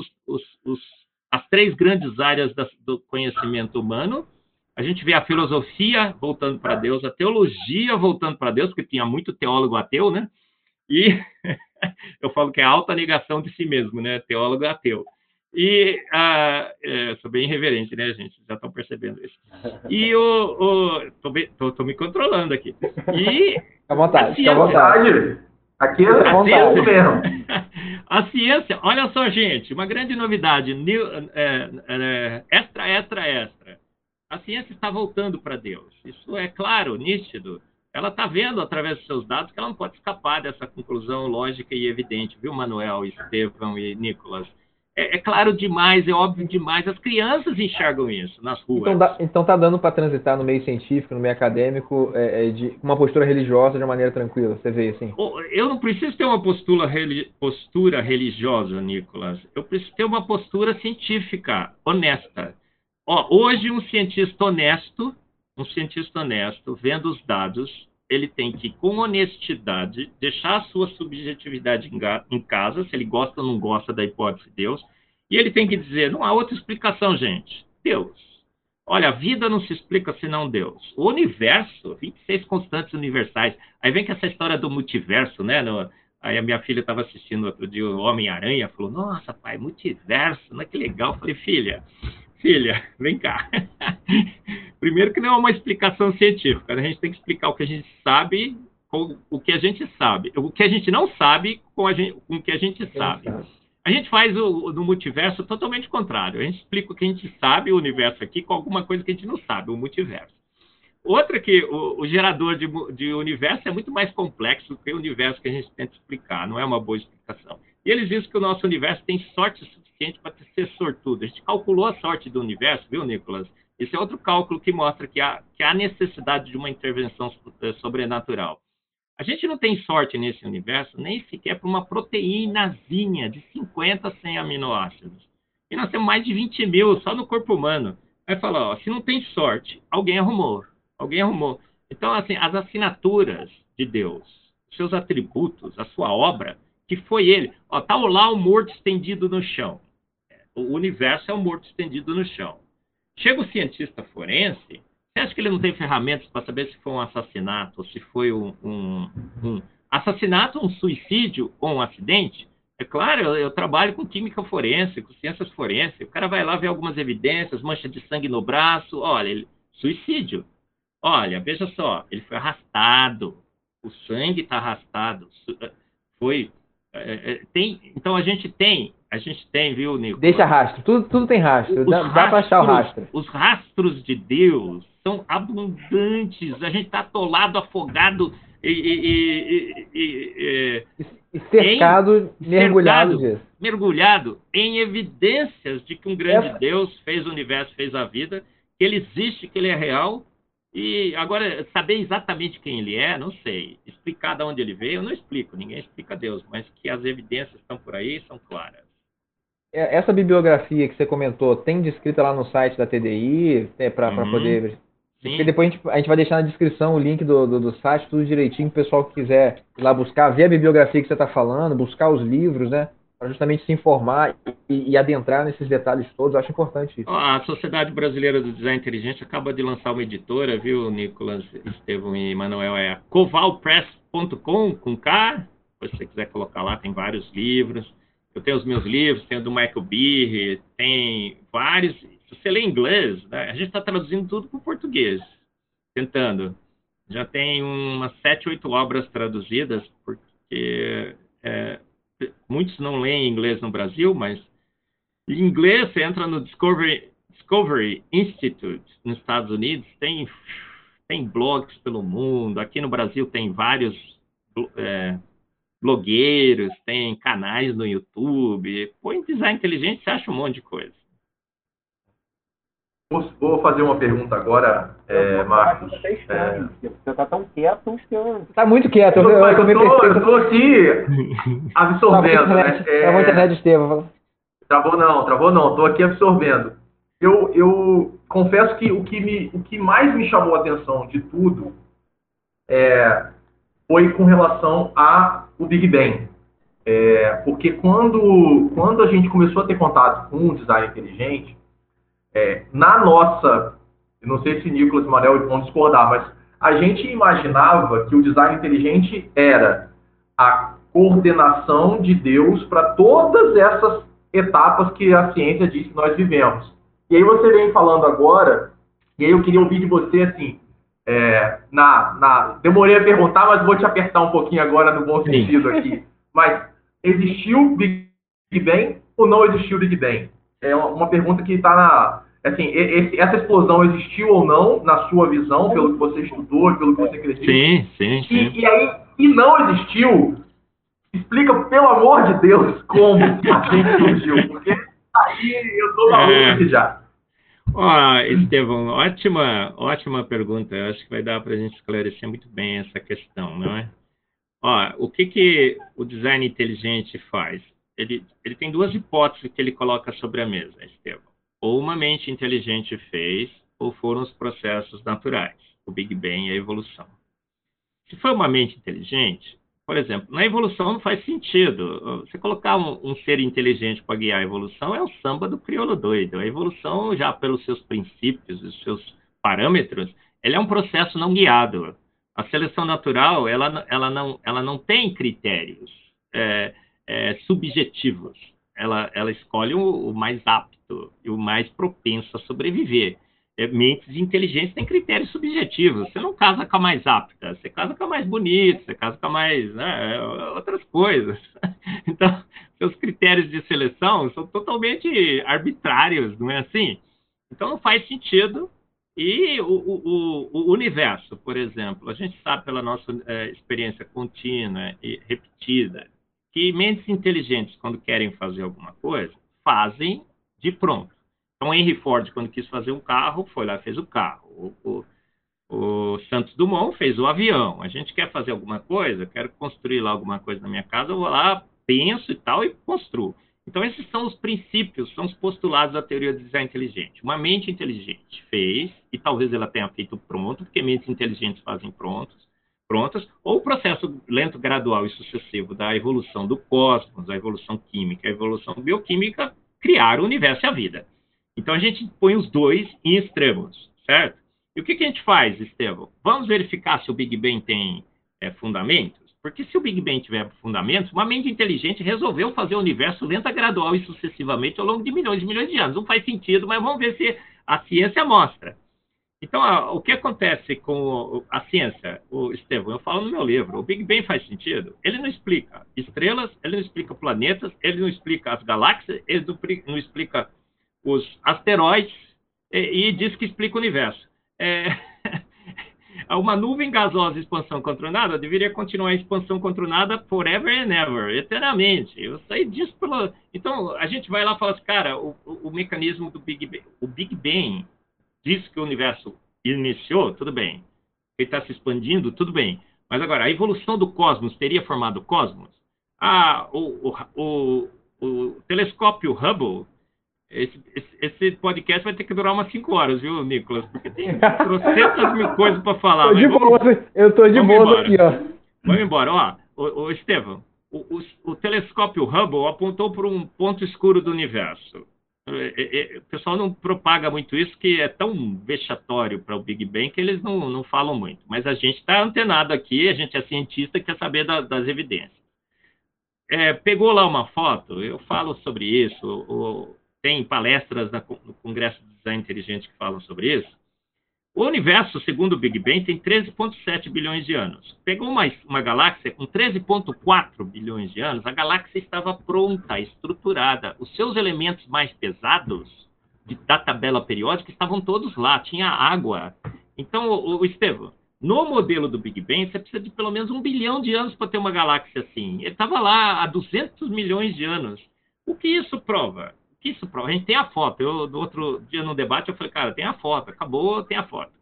as três grandes áreas da, do conhecimento humano. A gente vê a filosofia voltando para Deus, a teologia voltando para Deus, porque tinha muito teólogo ateu, né? E eu falo que é a alta negação de si mesmo, né? Teólogo ateu. E ah, é, sou bem irreverente, né, gente? Já estão percebendo isso. E o. o tô, tô, tô, me controlando aqui. E. Fica à vontade, fica à vontade. Aqui é a ciência mesmo. A ciência, olha só, gente, uma grande novidade. New, é, é, extra, extra, extra. A ciência está voltando para Deus. Isso é claro, nítido ela está vendo através dos seus dados que ela não pode escapar dessa conclusão lógica e evidente, viu, Manuel, Estevão e Nicolas? É, é claro demais, é óbvio demais, as crianças enxergam isso nas ruas. Então, dá, então tá dando para transitar no meio científico, no meio acadêmico, é, é de uma postura religiosa de uma maneira tranquila, você vê assim? Eu não preciso ter uma postura, postura religiosa, Nicolas, eu preciso ter uma postura científica, honesta. Ó, hoje um cientista honesto um cientista honesto, vendo os dados, ele tem que, com honestidade, deixar a sua subjetividade em casa, se ele gosta ou não gosta da hipótese de Deus, e ele tem que dizer: não há outra explicação, gente. Deus. Olha, a vida não se explica senão Deus. O universo, 26 constantes universais. Aí vem com essa história do multiverso, né? No, aí a minha filha estava assistindo outro dia o Homem-Aranha, falou: Nossa, pai, multiverso, não é que legal. Eu falei: Filha, filha, vem cá. Primeiro que não é uma explicação científica, né? a gente tem que explicar o que a gente sabe com o que a gente sabe. O que a gente não sabe com, a gente, com o que a gente sabe. A gente faz o, no multiverso totalmente contrário. A gente explica o que a gente sabe, o universo aqui, com alguma coisa que a gente não sabe, o multiverso. Outra que o, o gerador de, de, universo é muito mais complexo do que o universo que a gente tenta explicar, não é uma boa explicação. E eles dizem que o nosso universo tem sorte suficiente para ser sortudo. A gente calculou a sorte do universo, viu, Nicolas? Esse é outro cálculo que mostra que há, que há necessidade de uma intervenção eh, sobrenatural. A gente não tem sorte nesse universo nem sequer para uma proteínazinha de 50 a 100 aminoácidos. E nós temos mais de 20 mil só no corpo humano. Aí fala, ó, se não tem sorte, alguém arrumou. Alguém arrumou. Então, assim, as assinaturas de Deus, seus atributos, a sua obra, que foi ele. Ó, tá lá o morto estendido no chão. O universo é o morto estendido no chão. Chega o cientista forense, você acha que ele não tem ferramentas para saber se foi um assassinato, ou se foi um, um, um assassinato, um suicídio ou um acidente? É claro, eu, eu, trabalho com química forense, com ciências forenses. O cara vai lá ver algumas evidências, mancha de sangue no braço, olha, ele, suicídio. Olha, veja só, ele foi arrastado, o sangue está arrastado, foi é, é, tem, então a gente tem a gente tem, viu, Nico? Deixa rastro, tudo, tudo tem rastro, os dá, dá para achar o rastro. Os rastros de Deus são abundantes, a gente está atolado, afogado e, e, e, e cercado, em, mergulhado cercado, Mergulhado em evidências de que um grande. Deus fez o universo, fez a vida, que ele existe, que ele é real e agora, saber exatamente quem ele é, não sei. Explicar de onde ele veio, eu não explico. Ninguém explica Deus, mas que as evidências estão por aí são claras. É, essa bibliografia que você comentou, tem descrita lá no site da TDI é, para uhum. poder. Sim. Porque depois a gente, a gente, vai deixar na descrição o link do, do, do site, tudo direitinho, o pessoal que quiser ir lá buscar, ver a bibliografia que você está falando, buscar os livros, né? Para justamente se informar e, e, adentrar nesses detalhes todos. Eu acho importante isso. A Sociedade Brasileira do Design Inteligente acaba de lançar uma editora, viu, Nicolas, Estevam e Manuel? É covalpress.com, com K. Se você quiser colocar lá, tem vários livros eu tenho os meus livros, tenho do Michael Behe, tem vários. Se você lê inglês, né, a gente está traduzindo tudo para o português, tentando. Já tem umas sete, oito obras traduzidas, porque é, muitos não leem inglês no Brasil, mas em inglês você entra no Discovery, Discovery Institute nos Estados Unidos, tem, tem blogs pelo mundo. Aqui no Brasil tem vários é, blogueiros, tem canais no YouTube. Põe design inteligente, você acha um monte de coisa. Vou fazer uma pergunta agora, é, Marcos. Você é... Você está tão quieto que eu... Você está muito quieto. Eu, eu, eu estou aqui absorvendo. Travou né? É... a internet, Estevam. Travou não, travou não. Estou aqui absorvendo. Eu, eu confesso que o que, me, o que mais me chamou a atenção de tudo é, foi com relação ao Big Bang. É, porque quando, quando a gente começou a ter contato com o design inteligente, é, na nossa, não sei se Nicolas e Manel vão discordar, mas a gente imaginava que o design inteligente era a coordenação de Deus para todas essas etapas que a ciência diz que nós vivemos. E aí você vem falando agora, e aí eu queria ouvir de você assim, é, na, na, demorei a perguntar, mas vou te apertar um pouquinho agora no bom sentido aqui. Mas existiu Big Bang ou não existiu Big Bang? É uma pergunta que está na. Assim, esse, essa explosão existiu ou não, na sua visão, pelo que você estudou, pelo que você acredita? Sim, sim, sim. E, e aí, e não existiu, explica, pelo amor de Deus, como a gente surgiu. Porque aí eu tô maluco é. já. Ó, Estevão, ótima, ótima pergunta. Eu acho que vai dar para a gente esclarecer muito bem essa questão, não é? Ó, o que, que o design inteligente faz? Ele, ele tem duas hipóteses que ele coloca sobre a mesa, Estevão. Ou uma mente inteligente fez, ou foram os processos naturais, o Big Bang e a evolução. Se foi uma mente inteligente, por exemplo, na evolução não faz sentido. Você colocar um, um ser inteligente para guiar a evolução é o samba do crioulo doido. A evolução, já pelos seus princípios, os seus parâmetros, ele é um processo não guiado. A seleção natural, ela, ela, não, ela não tem critérios é, é, subjetivos. Ela, ela escolhe o, o mais apto e o mais propenso a sobreviver. É, mentes inteligentes têm critérios subjetivos. Você não casa com a mais apta, você casa com a mais bonita, você casa com a mais. Né, outras coisas. Então, seus critérios de seleção são totalmente arbitrários, não é assim? Então, não faz sentido. E o, o, o universo, por exemplo, a gente sabe pela nossa é, experiência contínua e repetida que mentes inteligentes, quando querem fazer alguma coisa, fazem de pronto. Então, Henry Ford, quando quis fazer um carro, foi lá e fez o carro. O, o, o, Santos Dumont fez o avião. A gente quer fazer alguma coisa, quero construir lá alguma coisa na minha casa, eu vou lá, penso e tal, e construo. Então, esses são os princípios, são os postulados da teoria do design inteligente. Uma mente inteligente fez, e talvez ela tenha feito pronto, porque mentes inteligentes fazem prontos, prontas, ou o processo lento, gradual e sucessivo da evolução do cosmos, a evolução química, a evolução bioquímica, criar o universo e a vida. Então a gente põe os dois em extremos, certo? E o que, que a gente faz, Estevão? Vamos verificar se o Big Bang tem é, fundamentos? Porque se o Big Bang tiver fundamentos, uma mente inteligente resolveu fazer o universo lenta, gradual e sucessivamente ao longo de milhões e milhões de anos. Não faz sentido, mas vamos ver se a ciência mostra. Então, a, o que acontece com a ciência, o Estevão, eu falo no meu livro, o Big Bang faz sentido? Ele não explica estrelas, ele não explica planetas, ele não explica as galáxias, ele não, não explica os asteroides e, e diz que explica o universo. É, uma nuvem gasosa expansão controlada deveria continuar em expansão controlada forever and ever, eternamente. Eu saí disso pelo. Então, a gente vai lá e fala assim, cara, o, o, o mecanismo do Big Bang, o Big Bang diz que o universo iniciou, tudo bem. Ele está se expandindo, tudo bem. Mas agora, a evolução do cosmos teria formado o cosmos? Ah, o, o, o, o telescópio Hubble esse, esse, podcast vai ter que durar umas 5 horas, viu, Nicolas? Porque tem trocentas mil coisas para falar. Tô de boa, eu tô de boa aqui, ó. Vamos embora. Ó, o, o Estevam, o, o, o, telescópio Hubble apontou para um ponto escuro do universo. É, é, é, o pessoal não propaga muito isso, que é tão vexatório para o Big Bang que eles não, não falam muito. Mas a gente está antenado aqui, a gente é cientista e quer saber da, das evidências. É, pegou lá uma foto, eu falo sobre isso. O, tem palestras no Congresso de Design Inteligente que falam sobre isso. O universo, segundo o Big Bang, tem 13,7 bilhões de anos. Pegou uma, uma galáxia com 13,4 bilhões de anos, a galáxia estava pronta, estruturada. Os seus elementos mais pesados de, da tabela periódica estavam todos lá. Tinha água Então, o, o Estevam, no modelo do Big Bang, você precisa de pelo menos um bilhão de anos para ter uma galáxia assim. Ele estava lá há 200 milhões de anos. O que isso prova? Isso prova? A gente tem a foto. Eu, no outro dia no debate, eu falei, cara, tem a foto. Acabou, tem a foto.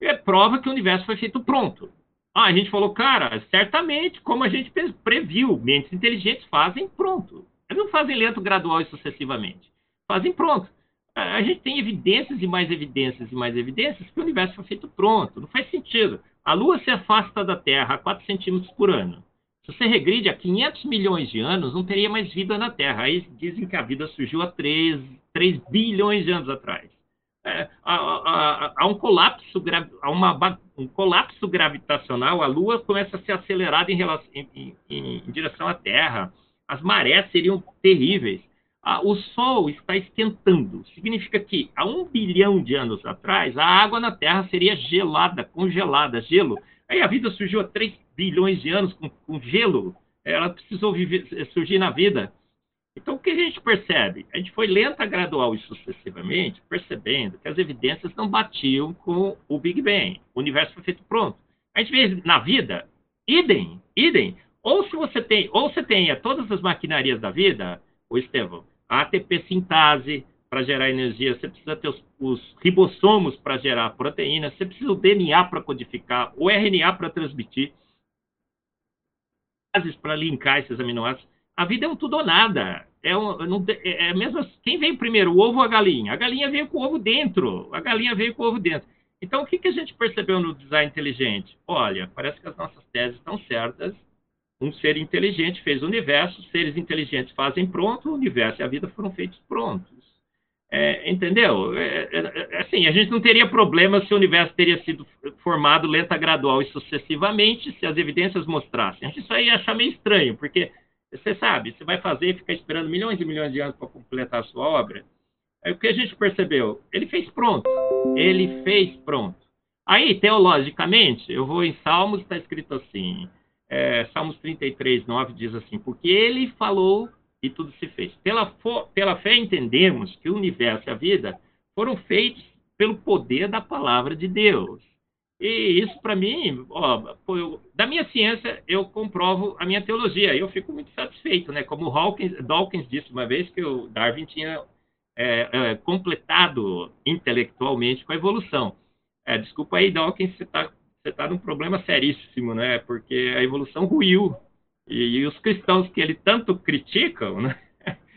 É prova que o universo foi feito pronto. Ah, a gente falou, cara, certamente, como a gente previu, mentes inteligentes fazem pronto. Eles não fazem lento, gradual e sucessivamente. Fazem pronto. A gente tem evidências e mais evidências e mais evidências que o universo foi feito pronto. Não faz sentido. A Lua se afasta da Terra a 4 centímetros por ano. Se você regride a 500 milhões de anos, não teria mais vida na Terra. Aí dizem que a vida surgiu há 3, 3 bilhões de anos atrás. É, há, há, há, um colapso, há uma, um colapso gravitacional, a Lua começa a ser acelerada em, relação, em, em, em direção à Terra. As marés seriam terríveis o Sol está esquentando. Significa que há um bilhão de anos atrás, a água na Terra seria gelada, congelada, gelo. Aí a vida surgiu há 3 bilhões de anos com, com gelo. Ela precisou viver, surgir na vida. Então, o que a gente percebe? A gente foi lenta, gradual e sucessivamente percebendo que as evidências não batiam com o Big Bang. O universo foi feito pronto. A gente vê na vida, idem, idem. Ou se você tem, ou você tenha todas as maquinarias da vida, o Estevão, a ATP sintase para gerar energia, você precisa ter os, os ribossomos para gerar proteína, você precisa o DNA para codificar, o RNA para transmitir, para linkar esses aminoácidos. A vida é um tudo ou nada. É, um, não, é, é mesmo assim, quem veio primeiro, o ovo ou a galinha? A galinha veio com o ovo dentro. A galinha veio com o ovo dentro. Então, o que, que a gente percebeu no design inteligente? Olha, parece que as nossas teses estão certas um ser inteligente fez o universo, seres inteligentes fazem pronto, o universo e a vida foram feitos prontos. É, entendeu? É, é, é, assim, a gente não teria problema se o universo teria sido formado lenta, gradual e sucessivamente, se as evidências mostrassem. A gente só ia achar meio estranho, porque você sabe, você vai fazer e ficar esperando milhões e milhões de anos para completar a sua obra. Aí o que a gente percebeu? Ele fez pronto. Ele fez pronto. Aí, teologicamente, eu vou em Salmos, está escrito assim: é, Salmos 33, 9 diz assim: Porque ele falou e tudo se fez. Pela, pela fé entendemos que o universo e a vida foram feitos pelo poder da palavra de Deus. E isso, para mim, ó, foi, da minha ciência, eu comprovo a minha teologia. Eu fico muito satisfeito, né? Como Hawkins, Dawkins disse uma vez que o Darwin tinha é, é, completado intelectualmente com a evolução. É, desculpa aí, Dawkins, você está você está num problema seríssimo, né? Porque a evolução ruiu. E, e os cristãos que ele tanto criticam, né?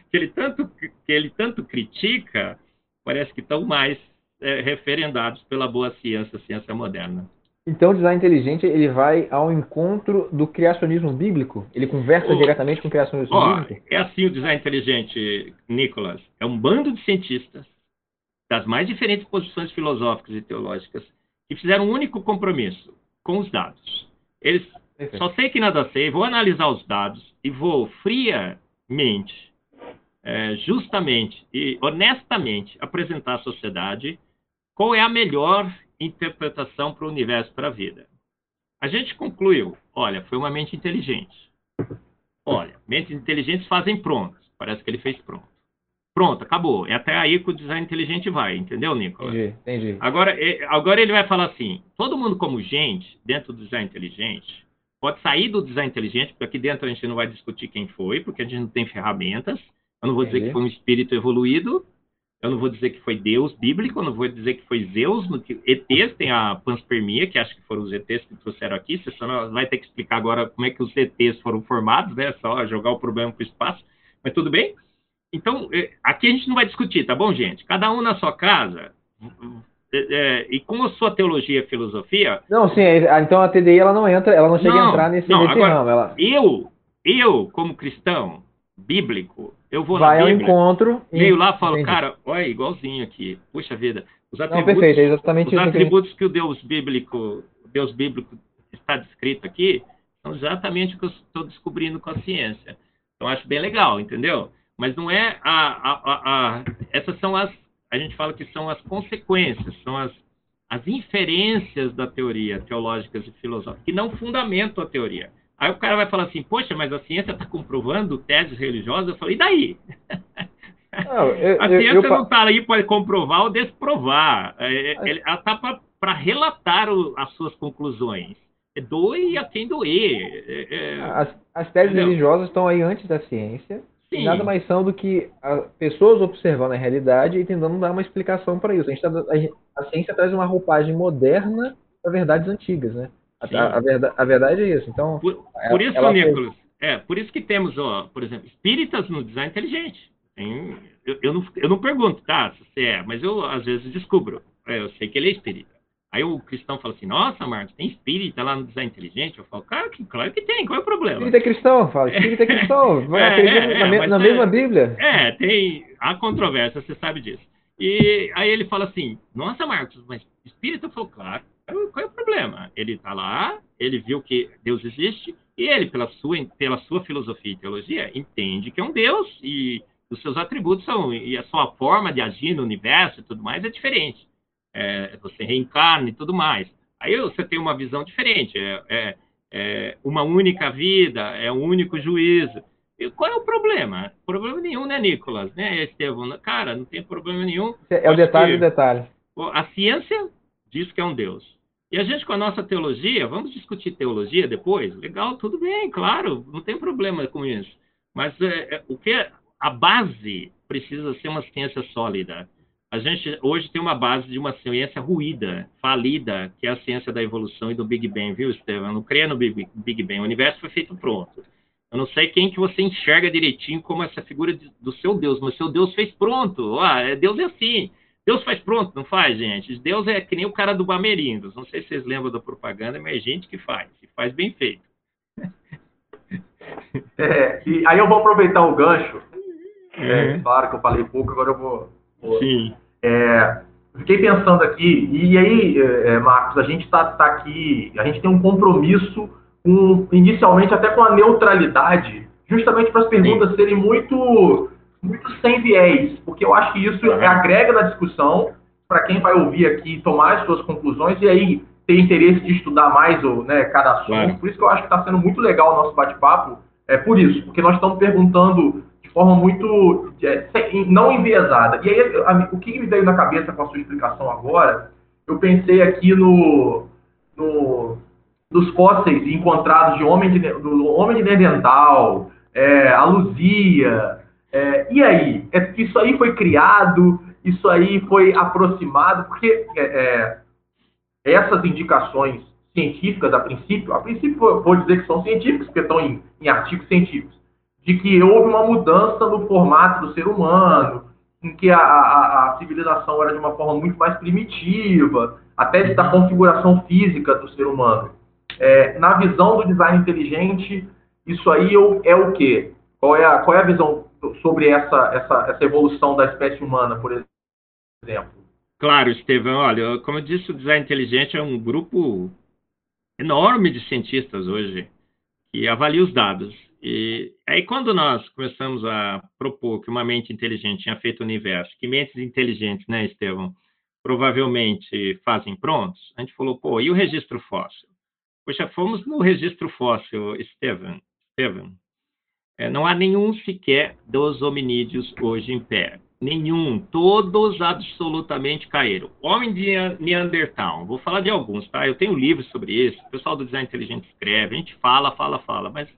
que, ele tanto, que ele tanto critica, parece que estão mais é, referendados pela boa ciência, ciência moderna. Então, o design inteligente ele vai ao encontro do criacionismo bíblico? Ele conversa oh, diretamente com o criacionismo oh, bíblico? É assim o design inteligente, Nicolas. É um bando de cientistas das mais diferentes posições filosóficas e teológicas e fizeram um único compromisso com os dados. Eles só sei que nada sei, vou analisar os dados e vou friamente, é, justamente e honestamente apresentar à sociedade qual é a melhor interpretação para o universo, para a vida. A gente concluiu, olha, foi uma mente inteligente. Olha, mentes inteligentes fazem prontas. Parece que ele fez pronto. Pronto, acabou. É até aí que o design inteligente vai, entendeu, Nicolas? Entendi, entendi. Agora, é, agora ele vai falar assim: todo mundo como gente, dentro do design inteligente, pode sair do design inteligente, porque aqui dentro a gente não vai discutir quem foi, porque a gente não tem ferramentas. Eu não vou dizer que foi um espírito evoluído, eu não vou dizer que foi Deus bíblico, eu não vou dizer que foi Zeus, que ETs tem a panspermia, que acho que foram os ETs que trouxeram aqui, você só vai ter que explicar agora como é que os ETs foram formados, né? Só jogar o problema para o espaço, mas tudo bem. Então, é, aqui a gente não vai discutir, tá bom, gente? Cada um na sua casa é, é, e com a sua teologia e filosofia. Não, sim, é, então a TDI ela não entra, ela não chega não, a entrar nesse, não, nesse agora, ramo. Ela... Eu, eu, como cristão bíblico, eu vou vai na Bíblia, ao encontro. Meio lá e falo, Entendi. cara, olha, igualzinho aqui. Puxa vida. Os atributos, não, perfeito, é exatamente os atributos que o Deus bíblico, Deus bíblico está descrito aqui, são exatamente o que eu estou descobrindo com a ciência. Então acho bem legal, entendeu? Mas não é a, a, a, a, essas são as a gente fala que são as consequências, são as, as inferências da teoria teológicas e filosóficas que não fundamentam a teoria. Aí o cara vai falar assim, poxa, mas a ciência está comprovando teses religiosas? Eu falei, e daí? Não, eu, a ciência eu, eu, não está aí para comprovar ou desprovar. É, é, ela está para relatar o, as suas conclusões. É doe a quem doer. É... As, as teses Entendeu? religiosas estão aí antes da ciência. Sim. nada mais são do que pessoas observando a realidade e tentando dar uma explicação para isso. A, tá, a, a, ciência traz uma roupagem moderna para verdades antigas, né? A, a, verdade, a, verdade, é isso. Então, por, por isso, ela, Nicolas, é, por isso que temos, ó, por exemplo, espíritas no design inteligente. Tem, eu, eu, não, eu não pergunto, tá, se você é, mas eu às vezes descubro. É, eu sei que ele é espírita. Aí o cristão fala assim, nossa, Marcos, tem espírita lá no design inteligente? Eu falo, cara, que, claro que tem, qual é o problema? Espírita é cristão, fala, espírita é cristão, vai é, é, na, na mesma Bíblia. É, tem a controvérsia, você sabe disso. E aí ele fala assim, nossa, Marcos, mas espírita? Eu falo, claro, qual é o problema? Ele está lá, ele viu que Deus existe, e ele, pela sua, pela sua filosofia e teologia, entende que é um Deus, e os seus atributos são, e a sua forma de agir no universo e tudo mais é diferente é, você reencarna e tudo mais. Aí você tem uma visão diferente, é, é, é, uma única vida, é um único juízo. E qual é o problema? Problema nenhum, né, Nicolas? Né, Estevão? Cara, não tem problema nenhum. É o detalhe do detalhe. A ciência diz que é um Deus. E a gente, com a nossa teologia, vamos discutir teologia depois? Legal, tudo bem, claro, não tem problema com isso. Mas é, é, o que a base precisa ser uma ciência sólida. A gente hoje tem uma base de uma ciência ruída, falida, que é a ciência da evolução e do Big Bang, viu, Estevam? Eu não creio no Big, Big Bang. O universo foi feito pronto. Eu não sei quem que você enxerga direitinho como essa figura de, do seu Deus, mas seu Deus fez pronto. Ah, Deus é assim. Deus faz pronto, não faz, gente? Deus é que nem o cara do Bamerindos. Não sei se vocês lembram da propaganda, mas é gente que faz. E faz bem feito. É, e aí eu vou aproveitar o gancho. É, uhum. claro que eu falei pouco, agora eu vou. vou Sim. É, fiquei pensando aqui, e aí, é, é Marcos, a gente está tá aqui, a gente tem um compromisso com, inicialmente até com a neutralidade, justamente para as perguntas Sim. serem muito, muito sem viés, porque eu acho que isso uhum. agrega na discussão para quem vai ouvir aqui tomar as suas conclusões e aí ter interesse de estudar mais o, né, cada assunto. Claro. Por isso que eu acho que está sendo muito legal o nosso bate-papo, é por isso, porque nós estamos perguntando forma muito é, não enviesada. E aí, a, o que me veio na cabeça com a sua explicação agora, eu pensei aqui no, no nos fósseis encontrados de homem de, do homem de Neandertal, é, a Luzia. É, e aí? É, isso aí foi criado, isso aí foi aproximado, porque é, é, essas indicações científicas, a princípio, a princípio vou dizer que são científicas, porque estão em, em artigos científicos de que houve uma mudança no formato do ser humano, em que a, a, a civilização era de uma forma muito mais primitiva, até da configuração física do ser humano. É, na visão do design inteligente, isso aí é o quê? Qual é a, qual é a visão sobre essa, essa, essa evolução da espécie humana, por exemplo? Claro, Estevão. Olha, como eu disse, o design inteligente é um grupo enorme de cientistas hoje que avalia os dados. E aí, quando nós começamos a propor que uma mente inteligente tinha feito o universo, que mentes inteligentes, né, Estevão, provavelmente fazem prontos, a gente falou, pô, e o registro fóssil? Poxa, fomos no registro fóssil, Estevão, Estevão é, não há nenhum sequer dos hominídeos hoje em pé. Nenhum. Todos absolutamente caíram. Homem de Neandertal. Vou falar de alguns, tá? Eu tenho livros sobre isso. O pessoal do design inteligente escreve. A gente fala, fala, fala. Mas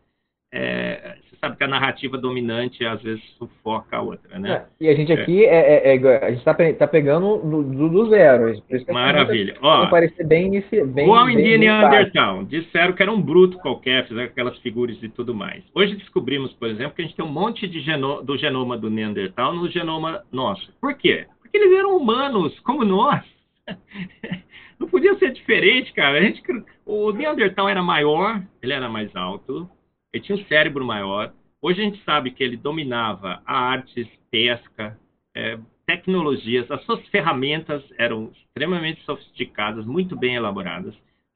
é, você sabe que a narrativa dominante às vezes sufoca a outra, né? É, e a gente aqui é, é, é a gente está tá pegando do, do zero. Maravilha. Ó, parecer bem, bem O de Neandertal disseram que era um bruto qualquer, fizeram aquelas figuras e tudo mais. Hoje descobrimos, por exemplo, que a gente tem um monte de geno, do genoma do Neandertal no genoma nosso. Por quê? Porque eles eram humanos como nós. Não podia ser diferente, cara. A gente, o Neandertal era maior, ele era mais alto, ele tinha um cérebro maior. Hoje a gente sabe que ele dominava artes, pesca, é, tecnologias. As suas ferramentas eram extremamente sofisticadas, muito bem elaboradas.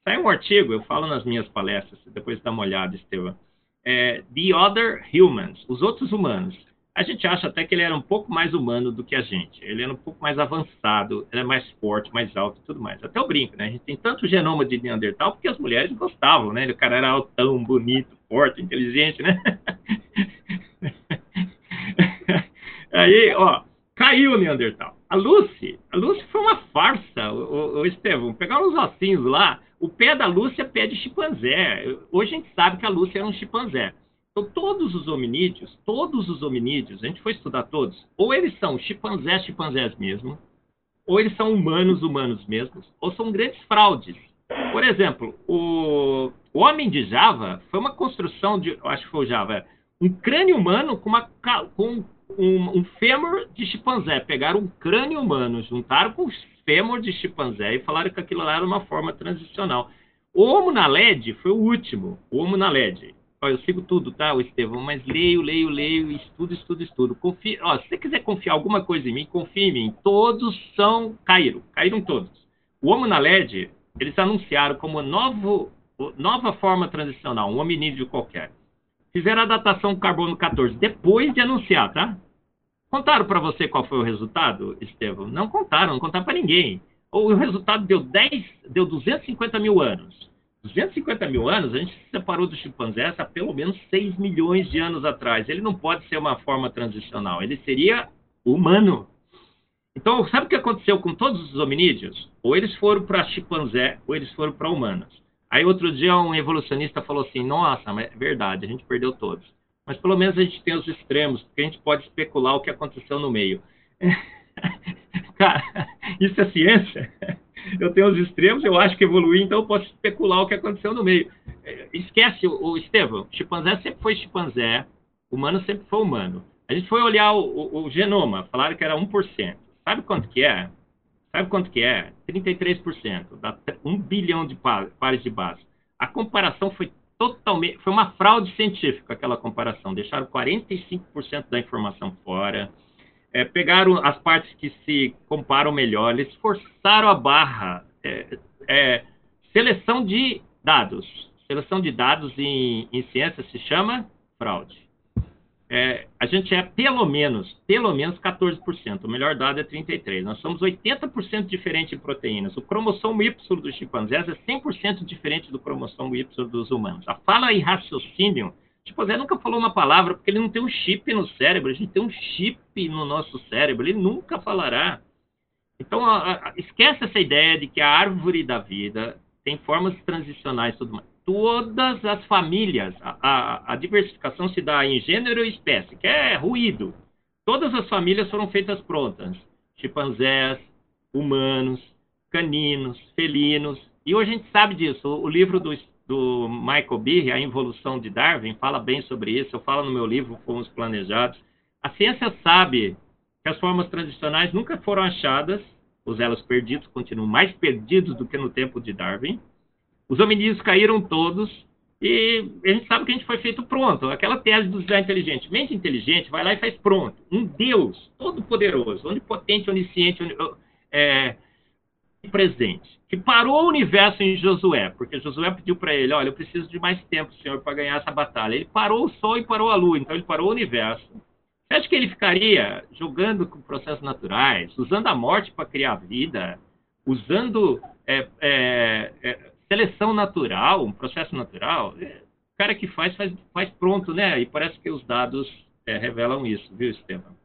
Sai um artigo, eu falo nas minhas palestras, depois dá uma olhada, Estevam. É, The Other Humans, os outros humanos. A gente acha até que ele era um pouco mais humano do que a gente. Ele era um pouco mais avançado, era mais forte, mais alto e tudo mais. Até o brinco, né? A gente tem tanto genoma de Neandertal porque as mulheres gostavam, né? O cara era altão, bonito, forte, inteligente, né? Aí, ó, caiu o Neandertal. A Lucy, a Lucy foi uma farsa. O, o, Estevão, pegaram os ossinhos lá, o pé da Lúcia é pé de chimpanzé. Hoje a gente sabe que a Lúcia era um chimpanzé. Então, todos os hominídeos, todos os hominídeos, a gente foi estudar todos, ou eles são chimpanzés, chimpanzés mesmo, ou eles são humanos, humanos mesmos, ou são grandes fraudes. Por exemplo, o, o homem de Java foi uma construção de, acho que foi o Java, um crânio humano com, uma, com um, um fêmur de chimpanzé. Pegaram um crânio humano, juntaram com o fêmur de chimpanzé e falaram que aquilo lá era uma forma transicional. O Homo naledi foi o último, o Homo naledi. Eu sigo tudo, tá, o Estevão, mas leio, leio, leio, estudo, estudo, estudo. Confio, ó, se você quiser confiar alguma coisa em mim, confie em mim. Todos são, caíram, caíram todos. O Homo naledi, eles anunciaram como novo, nova forma transicional, um hominídeo qualquer. Fizeram a datação carbono 14 depois de anunciar, tá? Contaram para você qual foi o resultado, Estevam? Não contaram, não contaram para ninguém. O resultado deu 10, deu 250 mil anos. 250 mil anos, a gente se separou do chimpanzé há pelo menos 6 milhões de anos atrás. Ele não pode ser uma forma transicional, ele seria humano. Então, sabe o que aconteceu com todos os hominídeos? Ou eles foram para chimpanzé, ou eles foram para humanos. Aí outro dia um evolucionista falou assim: Nossa, mas é verdade, a gente perdeu todos. Mas pelo menos a gente tem os extremos, porque a gente pode especular o que aconteceu no meio. Cara, isso é ciência. Eu tenho os extremos, eu acho que evoluí, então eu posso especular o que aconteceu no meio. Esquece, o Estevão, chimpanzé sempre foi chimpanzé, humano sempre foi humano. A gente foi olhar o, o, o genoma, falaram que era 1%. Sabe quanto que é? Sabe quanto que é? 33%, dá 1 bilhão de pares de base. A comparação foi totalmente, foi uma fraude científica aquela comparação. Deixaram 45% da informação fora. É, pegaram as partes que se comparam melhor, eles forçaram a barra. É, é, seleção de dados. Seleção de dados em, em ciência se chama fraude é, a gente é pelo menos, pelo menos 14%. O melhor dado é 33%. Nós somos 80% diferente em proteínas. O cromossomo Y dos chimpanzés é 100% diferente do cromossomo Y dos humanos. A fala e raciocínio, o chimpanzé nunca falou uma palavra porque ele não tem um chip no cérebro. A gente tem um chip no nosso cérebro. Ele nunca falará. Então, a, a, esquece essa ideia de que a árvore da vida tem formas transicionais e tudo mais todas as famílias. A, a, a, diversificação se dá em gênero e espécie, que é ruído. Todas as famílias foram feitas prontas. Chimpanzés, humanos, caninos, felinos. E hoje a gente sabe disso. O livro do, do Michael Behe, A Involução de Darwin, fala bem sobre isso. Eu falo no meu livro, Fomos Planejados. A ciência sabe que as formas tradicionais nunca foram achadas. Os elos perdidos continuam mais perdidos do que no tempo de Darwin os hominídeos caíram todos e a gente sabe que a gente foi feito pronto. Aquela tese do design inteligente. Mente inteligente vai lá e faz pronto. Um Deus todo-poderoso, onipotente, onisciente, é, presente, que parou o universo em Josué, porque Josué pediu para ele: Olha, eu preciso de mais tempo, Senhor, para ganhar essa batalha. Ele parou o sol e parou a lua, então ele parou o universo. Você acha que ele ficaria jogando com processos naturais, usando a morte para criar vida, usando é, é, é seleção natural, um processo natural, é, o cara que faz, faz, faz pronto, né? E parece que os dados é, revelam isso, viu, Estevam?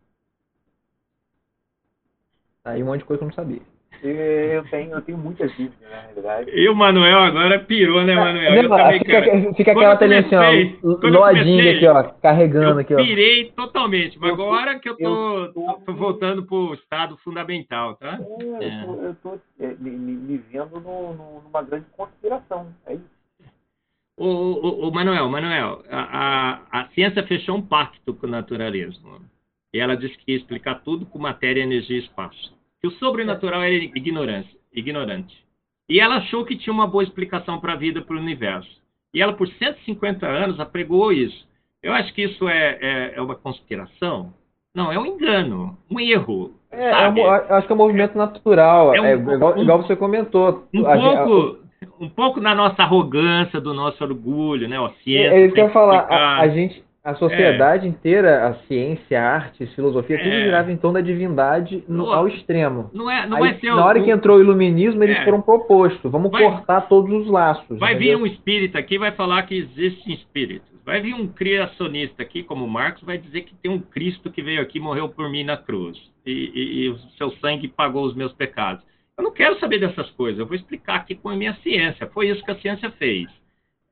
Aí um monte de coisa que eu não sabia. Eu tenho, eu tenho muitas dúvidas, na realidade. E o Manuel agora pirou, né, Manuel? Não, também, fica, cara, fica aquela telinha assim, ó, loadinha aqui, ó, carregando aqui, ó. Eu pirei totalmente, mas agora que eu tô, eu tô, tô voltando pro estado fundamental, tá? É, é. Eu tô, eu tô é, me, me, vendo no, no, numa grande conspiração, é isso. O, o, o Manuel, Manuel, a, a, a ciência fechou um pacto com o naturalismo. E ela disse que ia explicar tudo com matéria, energia e espaço que o sobrenatural era ignorância, ignorante. E ela achou que tinha uma boa explicação para a vida, para o universo. E ela, por 150 anos, apregou isso. Eu acho que isso é, é, é uma conspiração. Não, é um engano, um erro. É, é um, acho que é um movimento natural. É, um, é igual, um, igual, você comentou. Um pouco, um pouco na nossa arrogância, do nosso orgulho, né? O ciência, é isso que eu ia falar. A, a, gente, a sociedade é. inteira, a ciência, a arte, a filosofia, tudo é. girava em torno da divindade no, ao extremo. Não é, não Aí, na hora que entrou o iluminismo, eles é. foram propostos. Vamos vai, cortar todos os laços. Vai entendeu? vir um espírita aqui vai falar que existem espíritos. Vai vir um criacionista aqui, como Marx, vai dizer que tem um Cristo que veio aqui e morreu por mim na cruz. E, e, e o seu sangue pagou os meus pecados. Eu não quero saber dessas coisas, eu vou explicar aqui com a minha ciência. Foi isso que a ciência fez.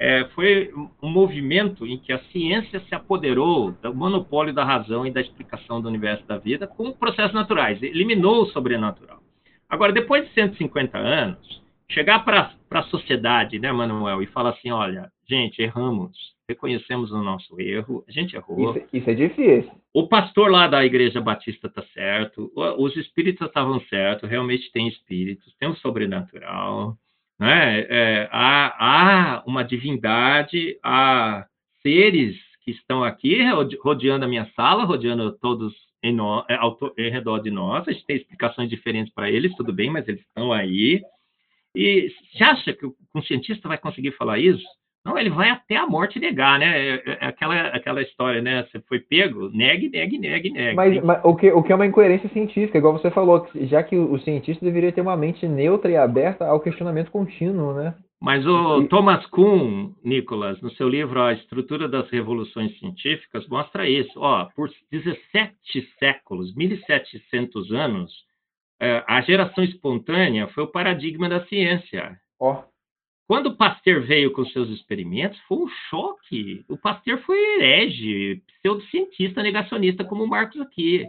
É, foi um movimento em que a ciência se apoderou do monopólio da razão e da explicação do universo da vida com processos naturais, eliminou o sobrenatural. Agora, depois de 150 anos, chegar para a sociedade, né, Manuel, e falar assim: olha, gente, erramos, reconhecemos o nosso erro, a gente errou. Isso, isso é difícil. O pastor lá da Igreja Batista está certo, os espíritos estavam certos, realmente tem espíritos, tem o sobrenatural, né? É, há, há uma divindade, há seres que estão aqui rodeando a minha sala, rodeando todos em, no, é, em redor de nós. A gente tem explicações diferentes para eles, tudo bem, mas eles estão aí. E você acha que um cientista vai conseguir falar isso? Não, ele vai até a morte negar, né? É, é, é aquela, aquela história, né? Você foi pego, negue, negue, negue, negue. Mas, mas, o, que, o que é uma incoerência científica, igual você falou, já que o cientista deveria ter uma mente neutra e aberta ao questionamento contínuo, né? Mas o e... Thomas Kuhn, Nicolas, no seu livro A Estrutura das Revoluções Científicas, mostra isso. Ó, por 17 séculos, 1700 anos, a geração espontânea foi o paradigma da ciência. Ó. Quando Pasteur veio com seus experimentos, foi um choque. O Pasteur foi herege, pseudocientista negacionista como o Marcos aqui.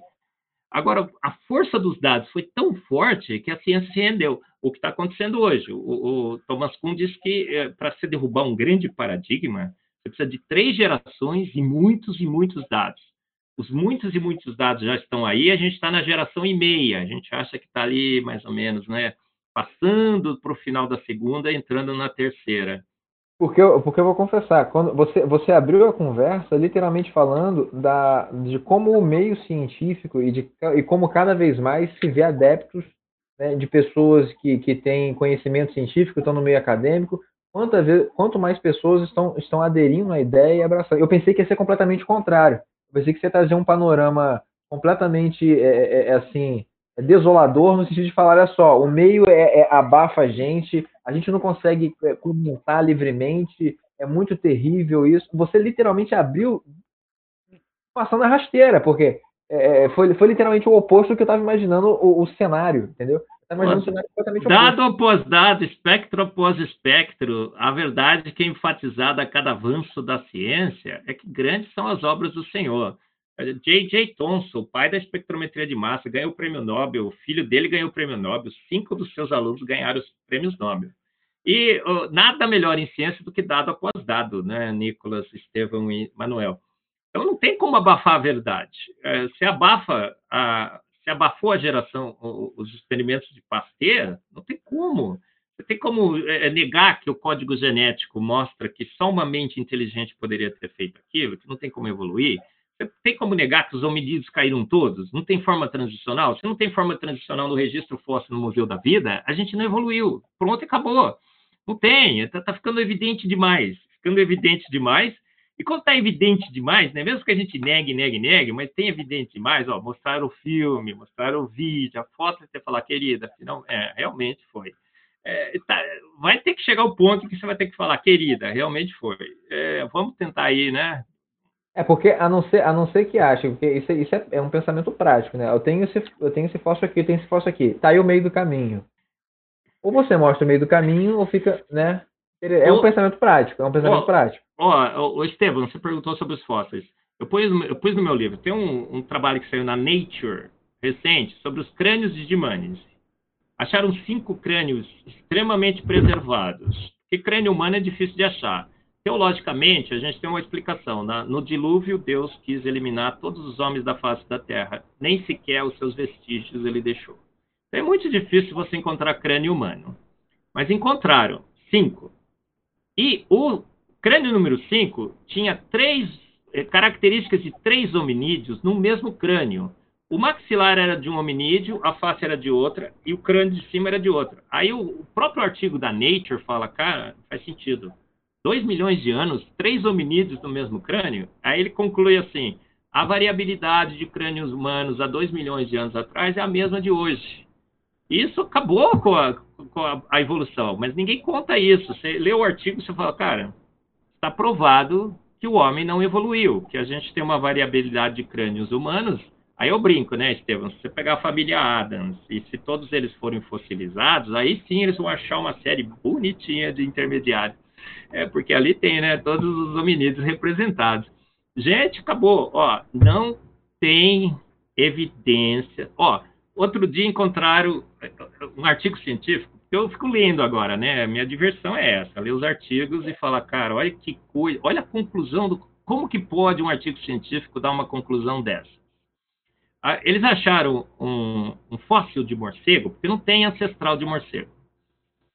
Agora, a força dos dados foi tão forte que a ciência se rendeu. O que está acontecendo hoje? O, o, Thomas Kuhn diz que é, para se derrubar um grande paradigma, você precisa de três gerações e muitos e muitos dados. Os muitos e muitos dados já estão aí, a gente está na geração e meia. A gente acha que está ali mais ou menos, né? Passando para o final da segunda, entrando na terceira. Porque eu, porque eu vou confessar, quando você, você abriu a conversa literalmente falando da, de como o meio científico e, de, e como cada vez mais se vê adeptos né, de pessoas que, que têm conhecimento científico, estão no meio acadêmico, quantas vezes, quanto mais pessoas estão, estão aderindo à ideia e abraçando. Eu pensei que ia ser completamente contrário. Eu pensei que você ia trazer um panorama completamente é, é, é assim desolador no sentido de falar, olha só, o meio é, é abafa a gente, a gente não consegue é, comentar livremente, é muito terrível isso. Você literalmente abriu passando a rasteira, porque é, é foi, foi literalmente o oposto do que eu estava imaginando o, o, cenário, entendeu? Cenário dado após dado, espectro após espectro, a verdade que é enfatizada a cada avanço da ciência é que grandes são as obras do Senhor. J.J. Thomson, pai da espectrometria de massa, ganhou o prêmio Nobel, o filho dele ganhou o prêmio Nobel, cinco dos seus alunos ganharam os prêmios Nobel. E nada melhor em ciência do que dado após dado, né, Nicolas, Estevão e Manuel. Então não tem como abafar a verdade. É, se abafa a, se abafou a geração, os experimentos de Pasteur, não tem como. Você tem como é, negar que o código genético mostra que só uma mente inteligente poderia ter feito aquilo, que não tem como evoluir? Tem como negar que os hominídeos caíram todos? Não tem forma transicional? Se não tem forma transicional no registro fóssil no Museu da Vida, a gente não evoluiu. Pronto, acabou. Não tem. Está tá ficando evidente demais. Ficando evidente demais. E quando está evidente demais, né, mesmo que a gente negue, negue, negue, mas tem evidente demais, ó, mostrar o filme, mostrar o vídeo, a foto, você falar, querida, afinal, é, realmente foi. É, tá, vai ter que chegar o ponto que você vai ter que falar, querida, realmente foi. É, vamos tentar aí, né? É porque a não ser, a não ser que ache, porque isso, isso é, é, um pensamento prático, né? Eu tenho esse, eu tenho esse fósforo aqui, eu tenho esse fósforo aqui. Tá aí o meio do caminho. Ou você mostra o meio do caminho, ou fica, né? É um pensamento prático, é um pensamento prático. Ó, o Estevam, você perguntou sobre os fósseis. Eu pus, eu pus no meu livro, tem um, um trabalho que saiu na Nature recente sobre os crânios de Dimanes. Acharam cinco crânios extremamente preservados. Porque crânio humano é difícil de achar. Teologicamente, a gente tem uma explicação. Né? No dilúvio, Deus quis eliminar todos os homens da face da terra, nem sequer os seus vestígios ele deixou. Então, é muito difícil você encontrar crânio humano. Mas encontraram cinco. E o crânio número cinco tinha três eh, características de três hominídeos no mesmo crânio. O maxilar era de um hominídeo, a face era de outra e o crânio de cima era de outra. Aí o, o próprio artigo da Nature fala, cara, faz sentido. 2 milhões de anos, três hominídeos no mesmo crânio, aí ele conclui assim: a variabilidade de crânios humanos há 2 milhões de anos atrás é a mesma de hoje. Isso acabou com a, com a, evolução, mas ninguém conta isso. Você lê o artigo e fala, cara, está provado que o homem não evoluiu, que a gente tem uma variabilidade de crânios humanos Aí eu brinco, né, Estevam? Se você pegar a família Adams e se todos eles forem fossilizados, aí sim eles vão achar uma série bonitinha de intermediários. É, porque ali tem, né, todos os hominídeos representados. Gente, acabou. Ó, não tem evidência. Ó, outro dia encontraram um artigo científico eu fico lendo agora, né? Minha diversão é essa, ler os artigos e falar, cara, olha que coisa, olha a conclusão do como que pode um artigo científico dar uma conclusão dessa. Ah, eles acharam um, um fóssil de morcego, porque não tem ancestral de morcego.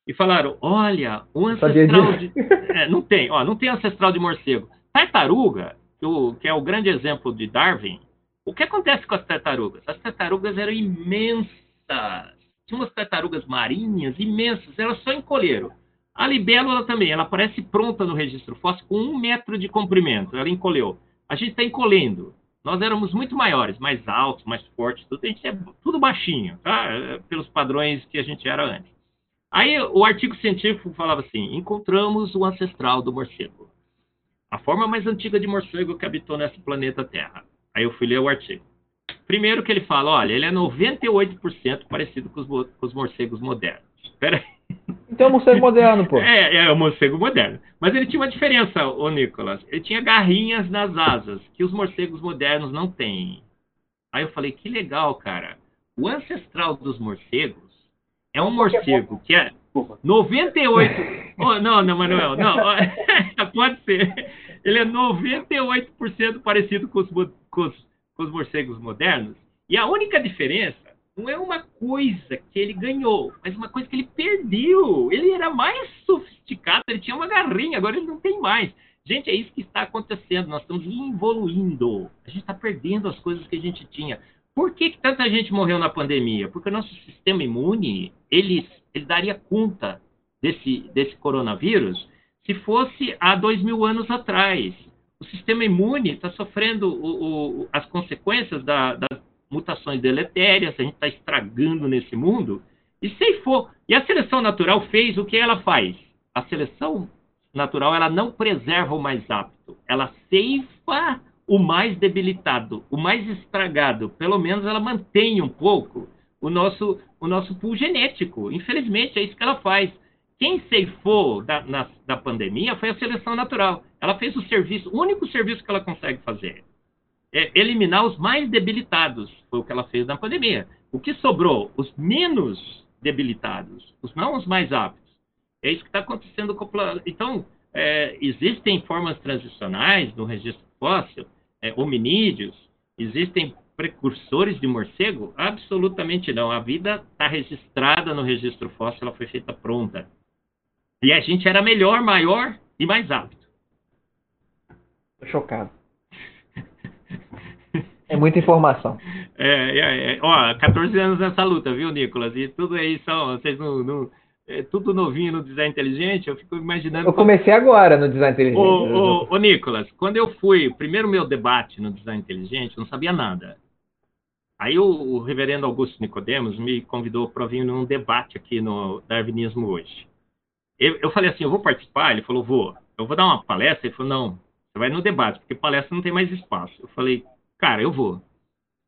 E falaram, olha, o ancestral de... É, não tem, ó, não tem ancestral de morcego. Tartaruga, que, é o grande exemplo de Darwin, o que acontece com as tartarugas? As tartarugas eram imensas tinha umas tartarugas marinhas imensas, elas só encolheram. A libélula também, ela aparece pronta no registro fóssil com um metro de comprimento, ela encolheu. A gente está encolhendo. Nós éramos muito maiores, mais altos, mais fortes, tudo, a gente é tudo baixinho, tá? Pelos padrões que a gente era antes. Aí o artigo científico falava assim: encontramos o ancestral do morcego. A forma mais antiga de morcego que habitou nesse planeta Terra. Aí eu fui ler o artigo. Primeiro que ele fala, olha, ele é 98% parecido com os, com os morcegos modernos. Espera aí. Então é um morcego moderno, pô. É, é um morcego moderno. Mas ele tinha uma diferença, ô Nicolas. Ele tinha garrinhas nas asas, que os morcegos modernos não têm. Aí eu falei, que legal, cara. O ancestral dos morcegos é um morcego que é 98. oh, não, não, Manuel, não. Pode ser. Ele é 98% parecido com os, com os com os morcegos modernos. E a única diferença não é uma coisa que ele ganhou, mas uma coisa que ele perdeu. Ele era mais sofisticado, ele tinha uma garrinha, agora ele não tem mais. Gente, é isso que está acontecendo. Nós estamos evoluindo. A gente está perdendo as coisas que a gente tinha. Por que, que tanta gente morreu na pandemia? Porque o nosso sistema imune, ele, ele daria conta desse, desse coronavírus se fosse há dois mil anos atrás o sistema imune está sofrendo o, o, as consequências da, das mutações deletérias, a gente está estragando nesse mundo. E se for, e a seleção natural fez o que ela faz? A seleção natural ela não preserva o mais apto, ela ceifa o mais debilitado, o mais estragado. Pelo menos ela mantém um pouco o nosso, o nosso pool genético. Infelizmente, é isso que ela faz. Quem ceifou da, na, da pandemia foi a seleção natural. Ela fez o serviço, o único serviço que ela consegue fazer é eliminar os mais debilitados. Foi o que ela fez na pandemia. O que sobrou? Os menos debilitados, os não os mais aptos. É isso que está acontecendo com o Então, é, existem formas transicionais no registro fóssil, é, hominídeos, existem precursores de morcego? Absolutamente não. A vida está registrada no registro fóssil, ela foi feita pronta. E a gente era melhor, maior e mais apto. Tô chocado. É muita informação. É, é, é, ó, 14 anos nessa luta, viu, Nicolas? E tudo aí são, vocês não, não é tudo novinho no design inteligente, eu fico imaginando. Eu comecei agora no design inteligente. Ô, ô, ô, Nicolas, quando eu fui, primeiro meu debate no design inteligente, eu não sabia nada. Aí o, o reverendo Augusto Nicodemos me convidou para vir num debate aqui no Darwinismo hoje. Eu, eu falei assim, eu vou participar? Ele falou, vou. Eu vou dar uma palestra? Ele falou, não, você vai no debate, porque palestra não tem mais espaço. Eu falei, cara, eu vou.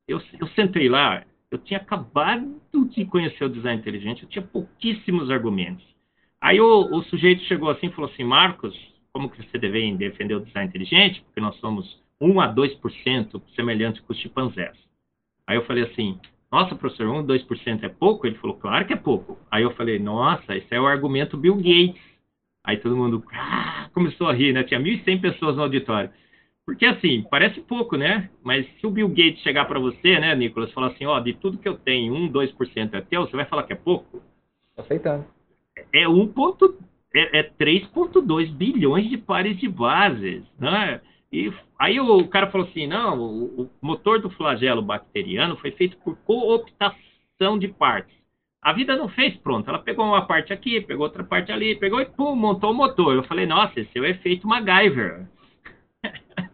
Eu, eu sentei lá, eu tinha acabado de conhecer o design inteligente, eu tinha pouquíssimos argumentos. Aí o, o sujeito chegou assim e falou assim, Marcos, como que você deve defender o design inteligente? Porque nós somos 1 a 2% semelhantes com os chimpanzés. Aí eu falei assim, nossa, professor, 1 a 2% é pouco? Ele falou, claro que é pouco. Aí eu falei, nossa, esse é o argumento Bill Gates. Aí todo mundo ah, começou a rir, né? Tinha 1.100 pessoas no auditório. Porque assim, parece pouco, né? Mas se o Bill Gates chegar para você, né, Nicolas, falar assim, ó, de tudo que eu tenho, 1, 2% é teu, você vai falar que é pouco? Aceitando. É 1 ponto, é, é 3,2 bilhões de pares de bases, né? E aí o cara falou assim, não, o, o motor do flagelo bacteriano foi feito por cooptação de partes. A vida não fez pronto. Ela pegou uma parte aqui, pegou outra parte ali, pegou e pum, montou o motor. Eu falei, nossa, esse é o efeito MacGyver.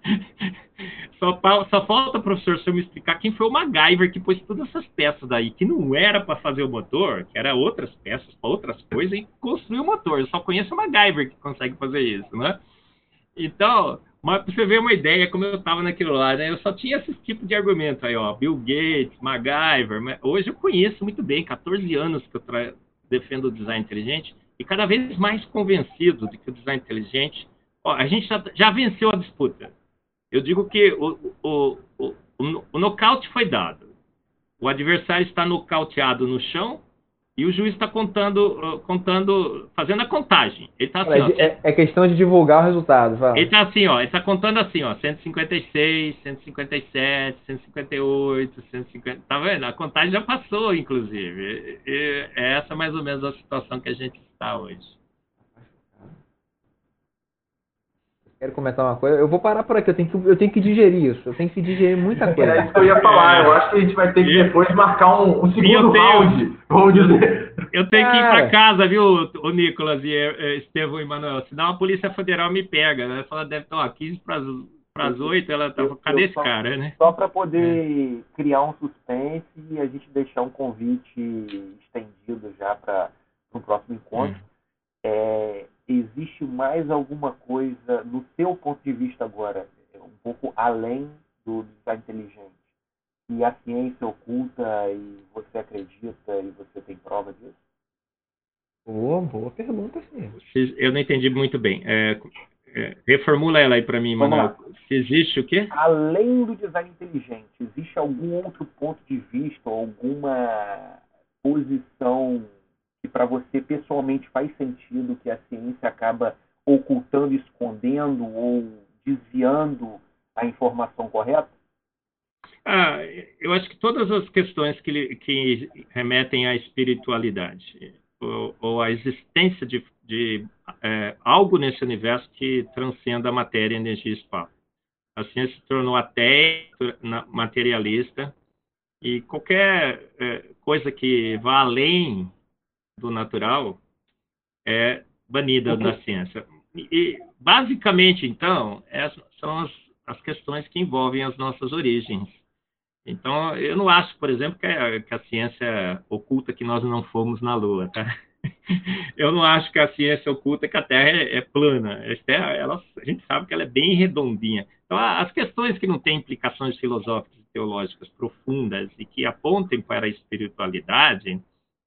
só, só falta, professor, eu me explicar quem foi o MacGyver que pôs todas essas peças daí, que não era para fazer o motor, que era outras peças para outras coisas, e construiu o motor. Eu só conheço o MacGyver que consegue fazer isso, né? Então, Mas pra você ver uma ideia como eu estava naquilo lá, né? Eu só tinha esse tipo de argumento aí, ó. Bill Gates, MacGyver. Hoje eu conheço muito bem, 14 anos que eu tra... defendo o design inteligente e cada vez mais convencido de que o design inteligente. Ó, a gente já, já venceu a disputa. Eu digo que o, o, o, o, nocaute foi dado. O adversário está nocauteado no chão e o juiz está contando, contando, fazendo a contagem. Ele tá assim, é, ó, é, questão de divulgar o resultado. Fala. Ele está assim, ó, ele está contando assim, ó, 156, 157, 158, 150. Tá vendo? A contagem já passou, inclusive. E é essa mais ou menos a situação que a gente está hoje. Quero comentar uma coisa. Eu vou parar por aqui, eu tenho que, eu tenho que digerir isso. Eu tenho que digerir muita coisa. É isso que eu ia falar. Eu acho que a gente vai ter que depois marcar um, um segundo tenho, round, vamos dizer. Eu tenho que ir para casa, viu, o Nicolas e eh, Estevão e Manuel. Senão a Polícia Federal me pega, né? Ela deve estar, ó, 15 para as 8, ela tá. Cadê esse só, cara, né? Só para poder é. criar um suspense e a gente deixar um convite estendido já para o próximo encontro. É. É, existe mais alguma coisa, no seu ponto de vista agora, um pouco além do design inteligente, que a ciência oculta e você acredita e você tem prova disso? Boa, boa pergunta, sim. Eu não entendi muito bem. É, é, reformula ela aí para mim, Manuel. Se existe o quê? Além do design inteligente, existe algum outro ponto de vista, alguma posição para você pessoalmente faz sentido que a ciência acaba ocultando, escondendo ou desviando a informação correta? Ah, eu acho que todas as questões que, que remetem à espiritualidade ou, ou à existência de, de é, algo nesse universo que transcenda a matéria, energia e espaço. A ciência se tornou até materialista e qualquer é, coisa que vá além do natural é banida da ciência. E, basicamente, então, essas são as, as questões que envolvem as nossas origens. Então, eu não acho, por exemplo, que a, que a ciência oculta que nós não fomos na Lua, tá? Eu não acho que a ciência oculta que a Terra é, é plana. A, Terra, ela, a gente sabe que ela é bem redondinha. Então, as questões que não têm implicações filosóficas e teológicas profundas e que apontem para a espiritualidade,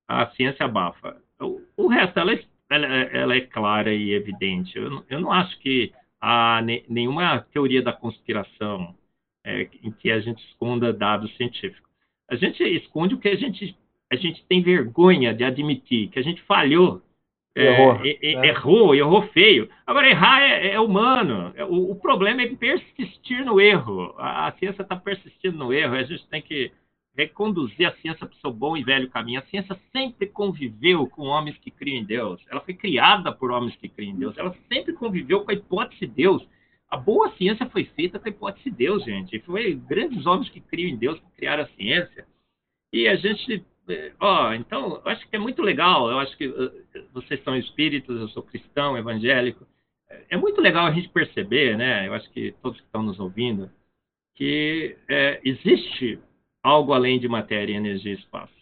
a ciência abafa. O, o resto, ela, é, ela, ela, é clara e evidente. Eu, eu não acho que há ne, nenhuma teoria da conspiração é, em que a gente esconda dados científicos. A gente esconde o que a gente, a gente tem vergonha de admitir, que a gente falhou é, errou, é, errou, errou feio. Agora, errar é, é humano. É, o, o, problema é persistir no erro. A, a ciência está persistindo no erro. A gente tem que reconduzir a ciência para o seu bom e velho caminho. A ciência sempre conviveu com homens que criam em Deus. Ela foi criada por homens que criam em Deus. Ela sempre conviveu com a hipótese de Deus. A boa ciência foi feita com a hipótese de Deus, gente. Foi grandes homens que criam em Deus que criaram a ciência. E a gente. Eh, ó, então, eu acho que é muito legal. Eu acho que uh, vocês são espíritos, eu sou cristão, evangélico. É muito legal a gente perceber, né? Eu acho que todos que estão nos ouvindo, que é, existe algo além de matéria, energia e espaço.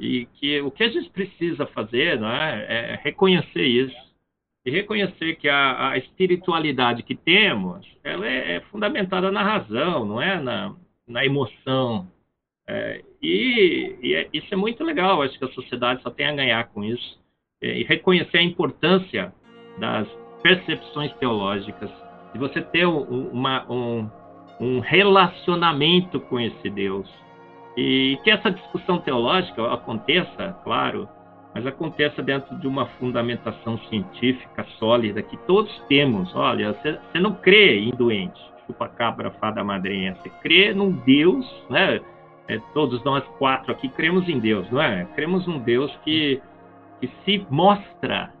E que o que a gente precisa fazer não é, é reconhecer isso e reconhecer que a, a espiritualidade que temos ela é, é, fundamentada na razão, não é na, na emoção. É, e, e é, isso é muito legal. Acho que a sociedade só tem a ganhar com isso é, e reconhecer a importância das percepções teológicas, de você ter um, uma, um, um relacionamento com esse Deus e que essa discussão teológica aconteça, claro, mas aconteça dentro de uma fundamentação científica sólida que todos temos. Olha, você não crê em doente, chupa-cabra, fada madrinha, você crê num Deus, né? É, todos nós quatro aqui cremos em Deus, não é? Cremos num Deus que, que se mostra.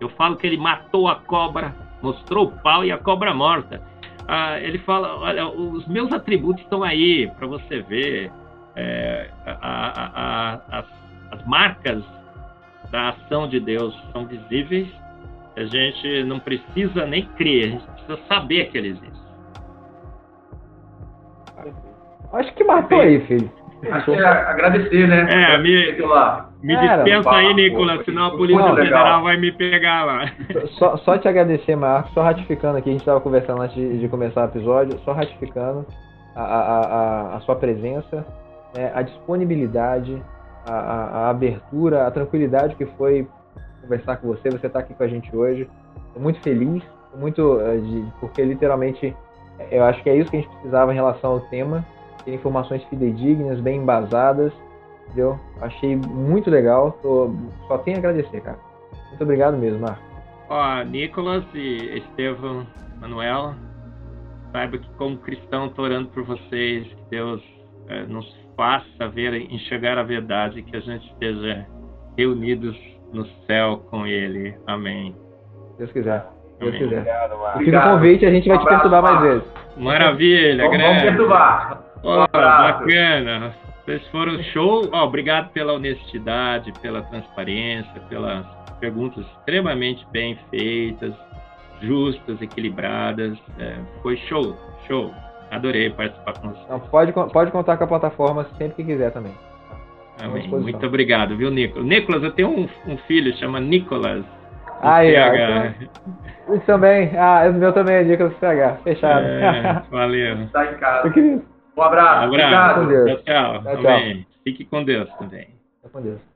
Eu falo que ele matou a cobra, mostrou o pau e a cobra morta. Ah, ele fala: olha, os meus atributos estão aí para você ver é, a, a, a, as, as marcas da ação de Deus são visíveis, a gente não precisa nem crer, a gente precisa saber que ele existe. Acho que matou aí, filho. Acho que é agradecer, né? É, me, Me dispensa aí, Nicolas, senão a Polícia Federal vai me pegar lá. Só, só te agradecer, Marcos, só ratificando aqui, a gente estava conversando antes de, de, começar o episódio, só ratificando a, a, a, a sua presença, né, a disponibilidade, a, a, abertura, a tranquilidade que foi conversar com você, você está aqui com a gente hoje. Estou muito feliz, muito eh, de, porque literalmente eu acho que é isso que a gente precisava em relação ao tema, ter informações fidedignas, bem embasadas, entendeu? Achei muito legal, tô, só tenho a agradecer, cara. Muito obrigado mesmo, Marco. Ó, Nicolas e Estevam, Manuel, saiba que como cristão estou orando por vocês, que Deus é, nos faça ver, enxergar a verdade, que a gente esteja reunidos no céu com Ele. Amém. Deus quiser. Deus quiser. Obrigado, Fica o convite, a gente vai te perturbar mais vezes. Maravilha, grande. Vamos perturbar. Oh, bacana. Vocês foram show. Oh, obrigado pela honestidade, pela transparência, pelas perguntas extremamente bem feitas, justas, equilibradas. É, foi show, show. Adorei participar com vocês. Não, pode, pode contar com a plataforma sempre que quiser também. Amém. Muito obrigado, viu, Nicolas? Nicolas, eu tenho um, um filho, chama Nicolas. Então, isso também. Ah, o meu também é Nicolas PH. Fechado. É, valeu. Tá em casa. Um abraço. Um abraço. Obrigado. Tchau, tchau. tchau, tchau. Fique com Deus também. Fique com Deus.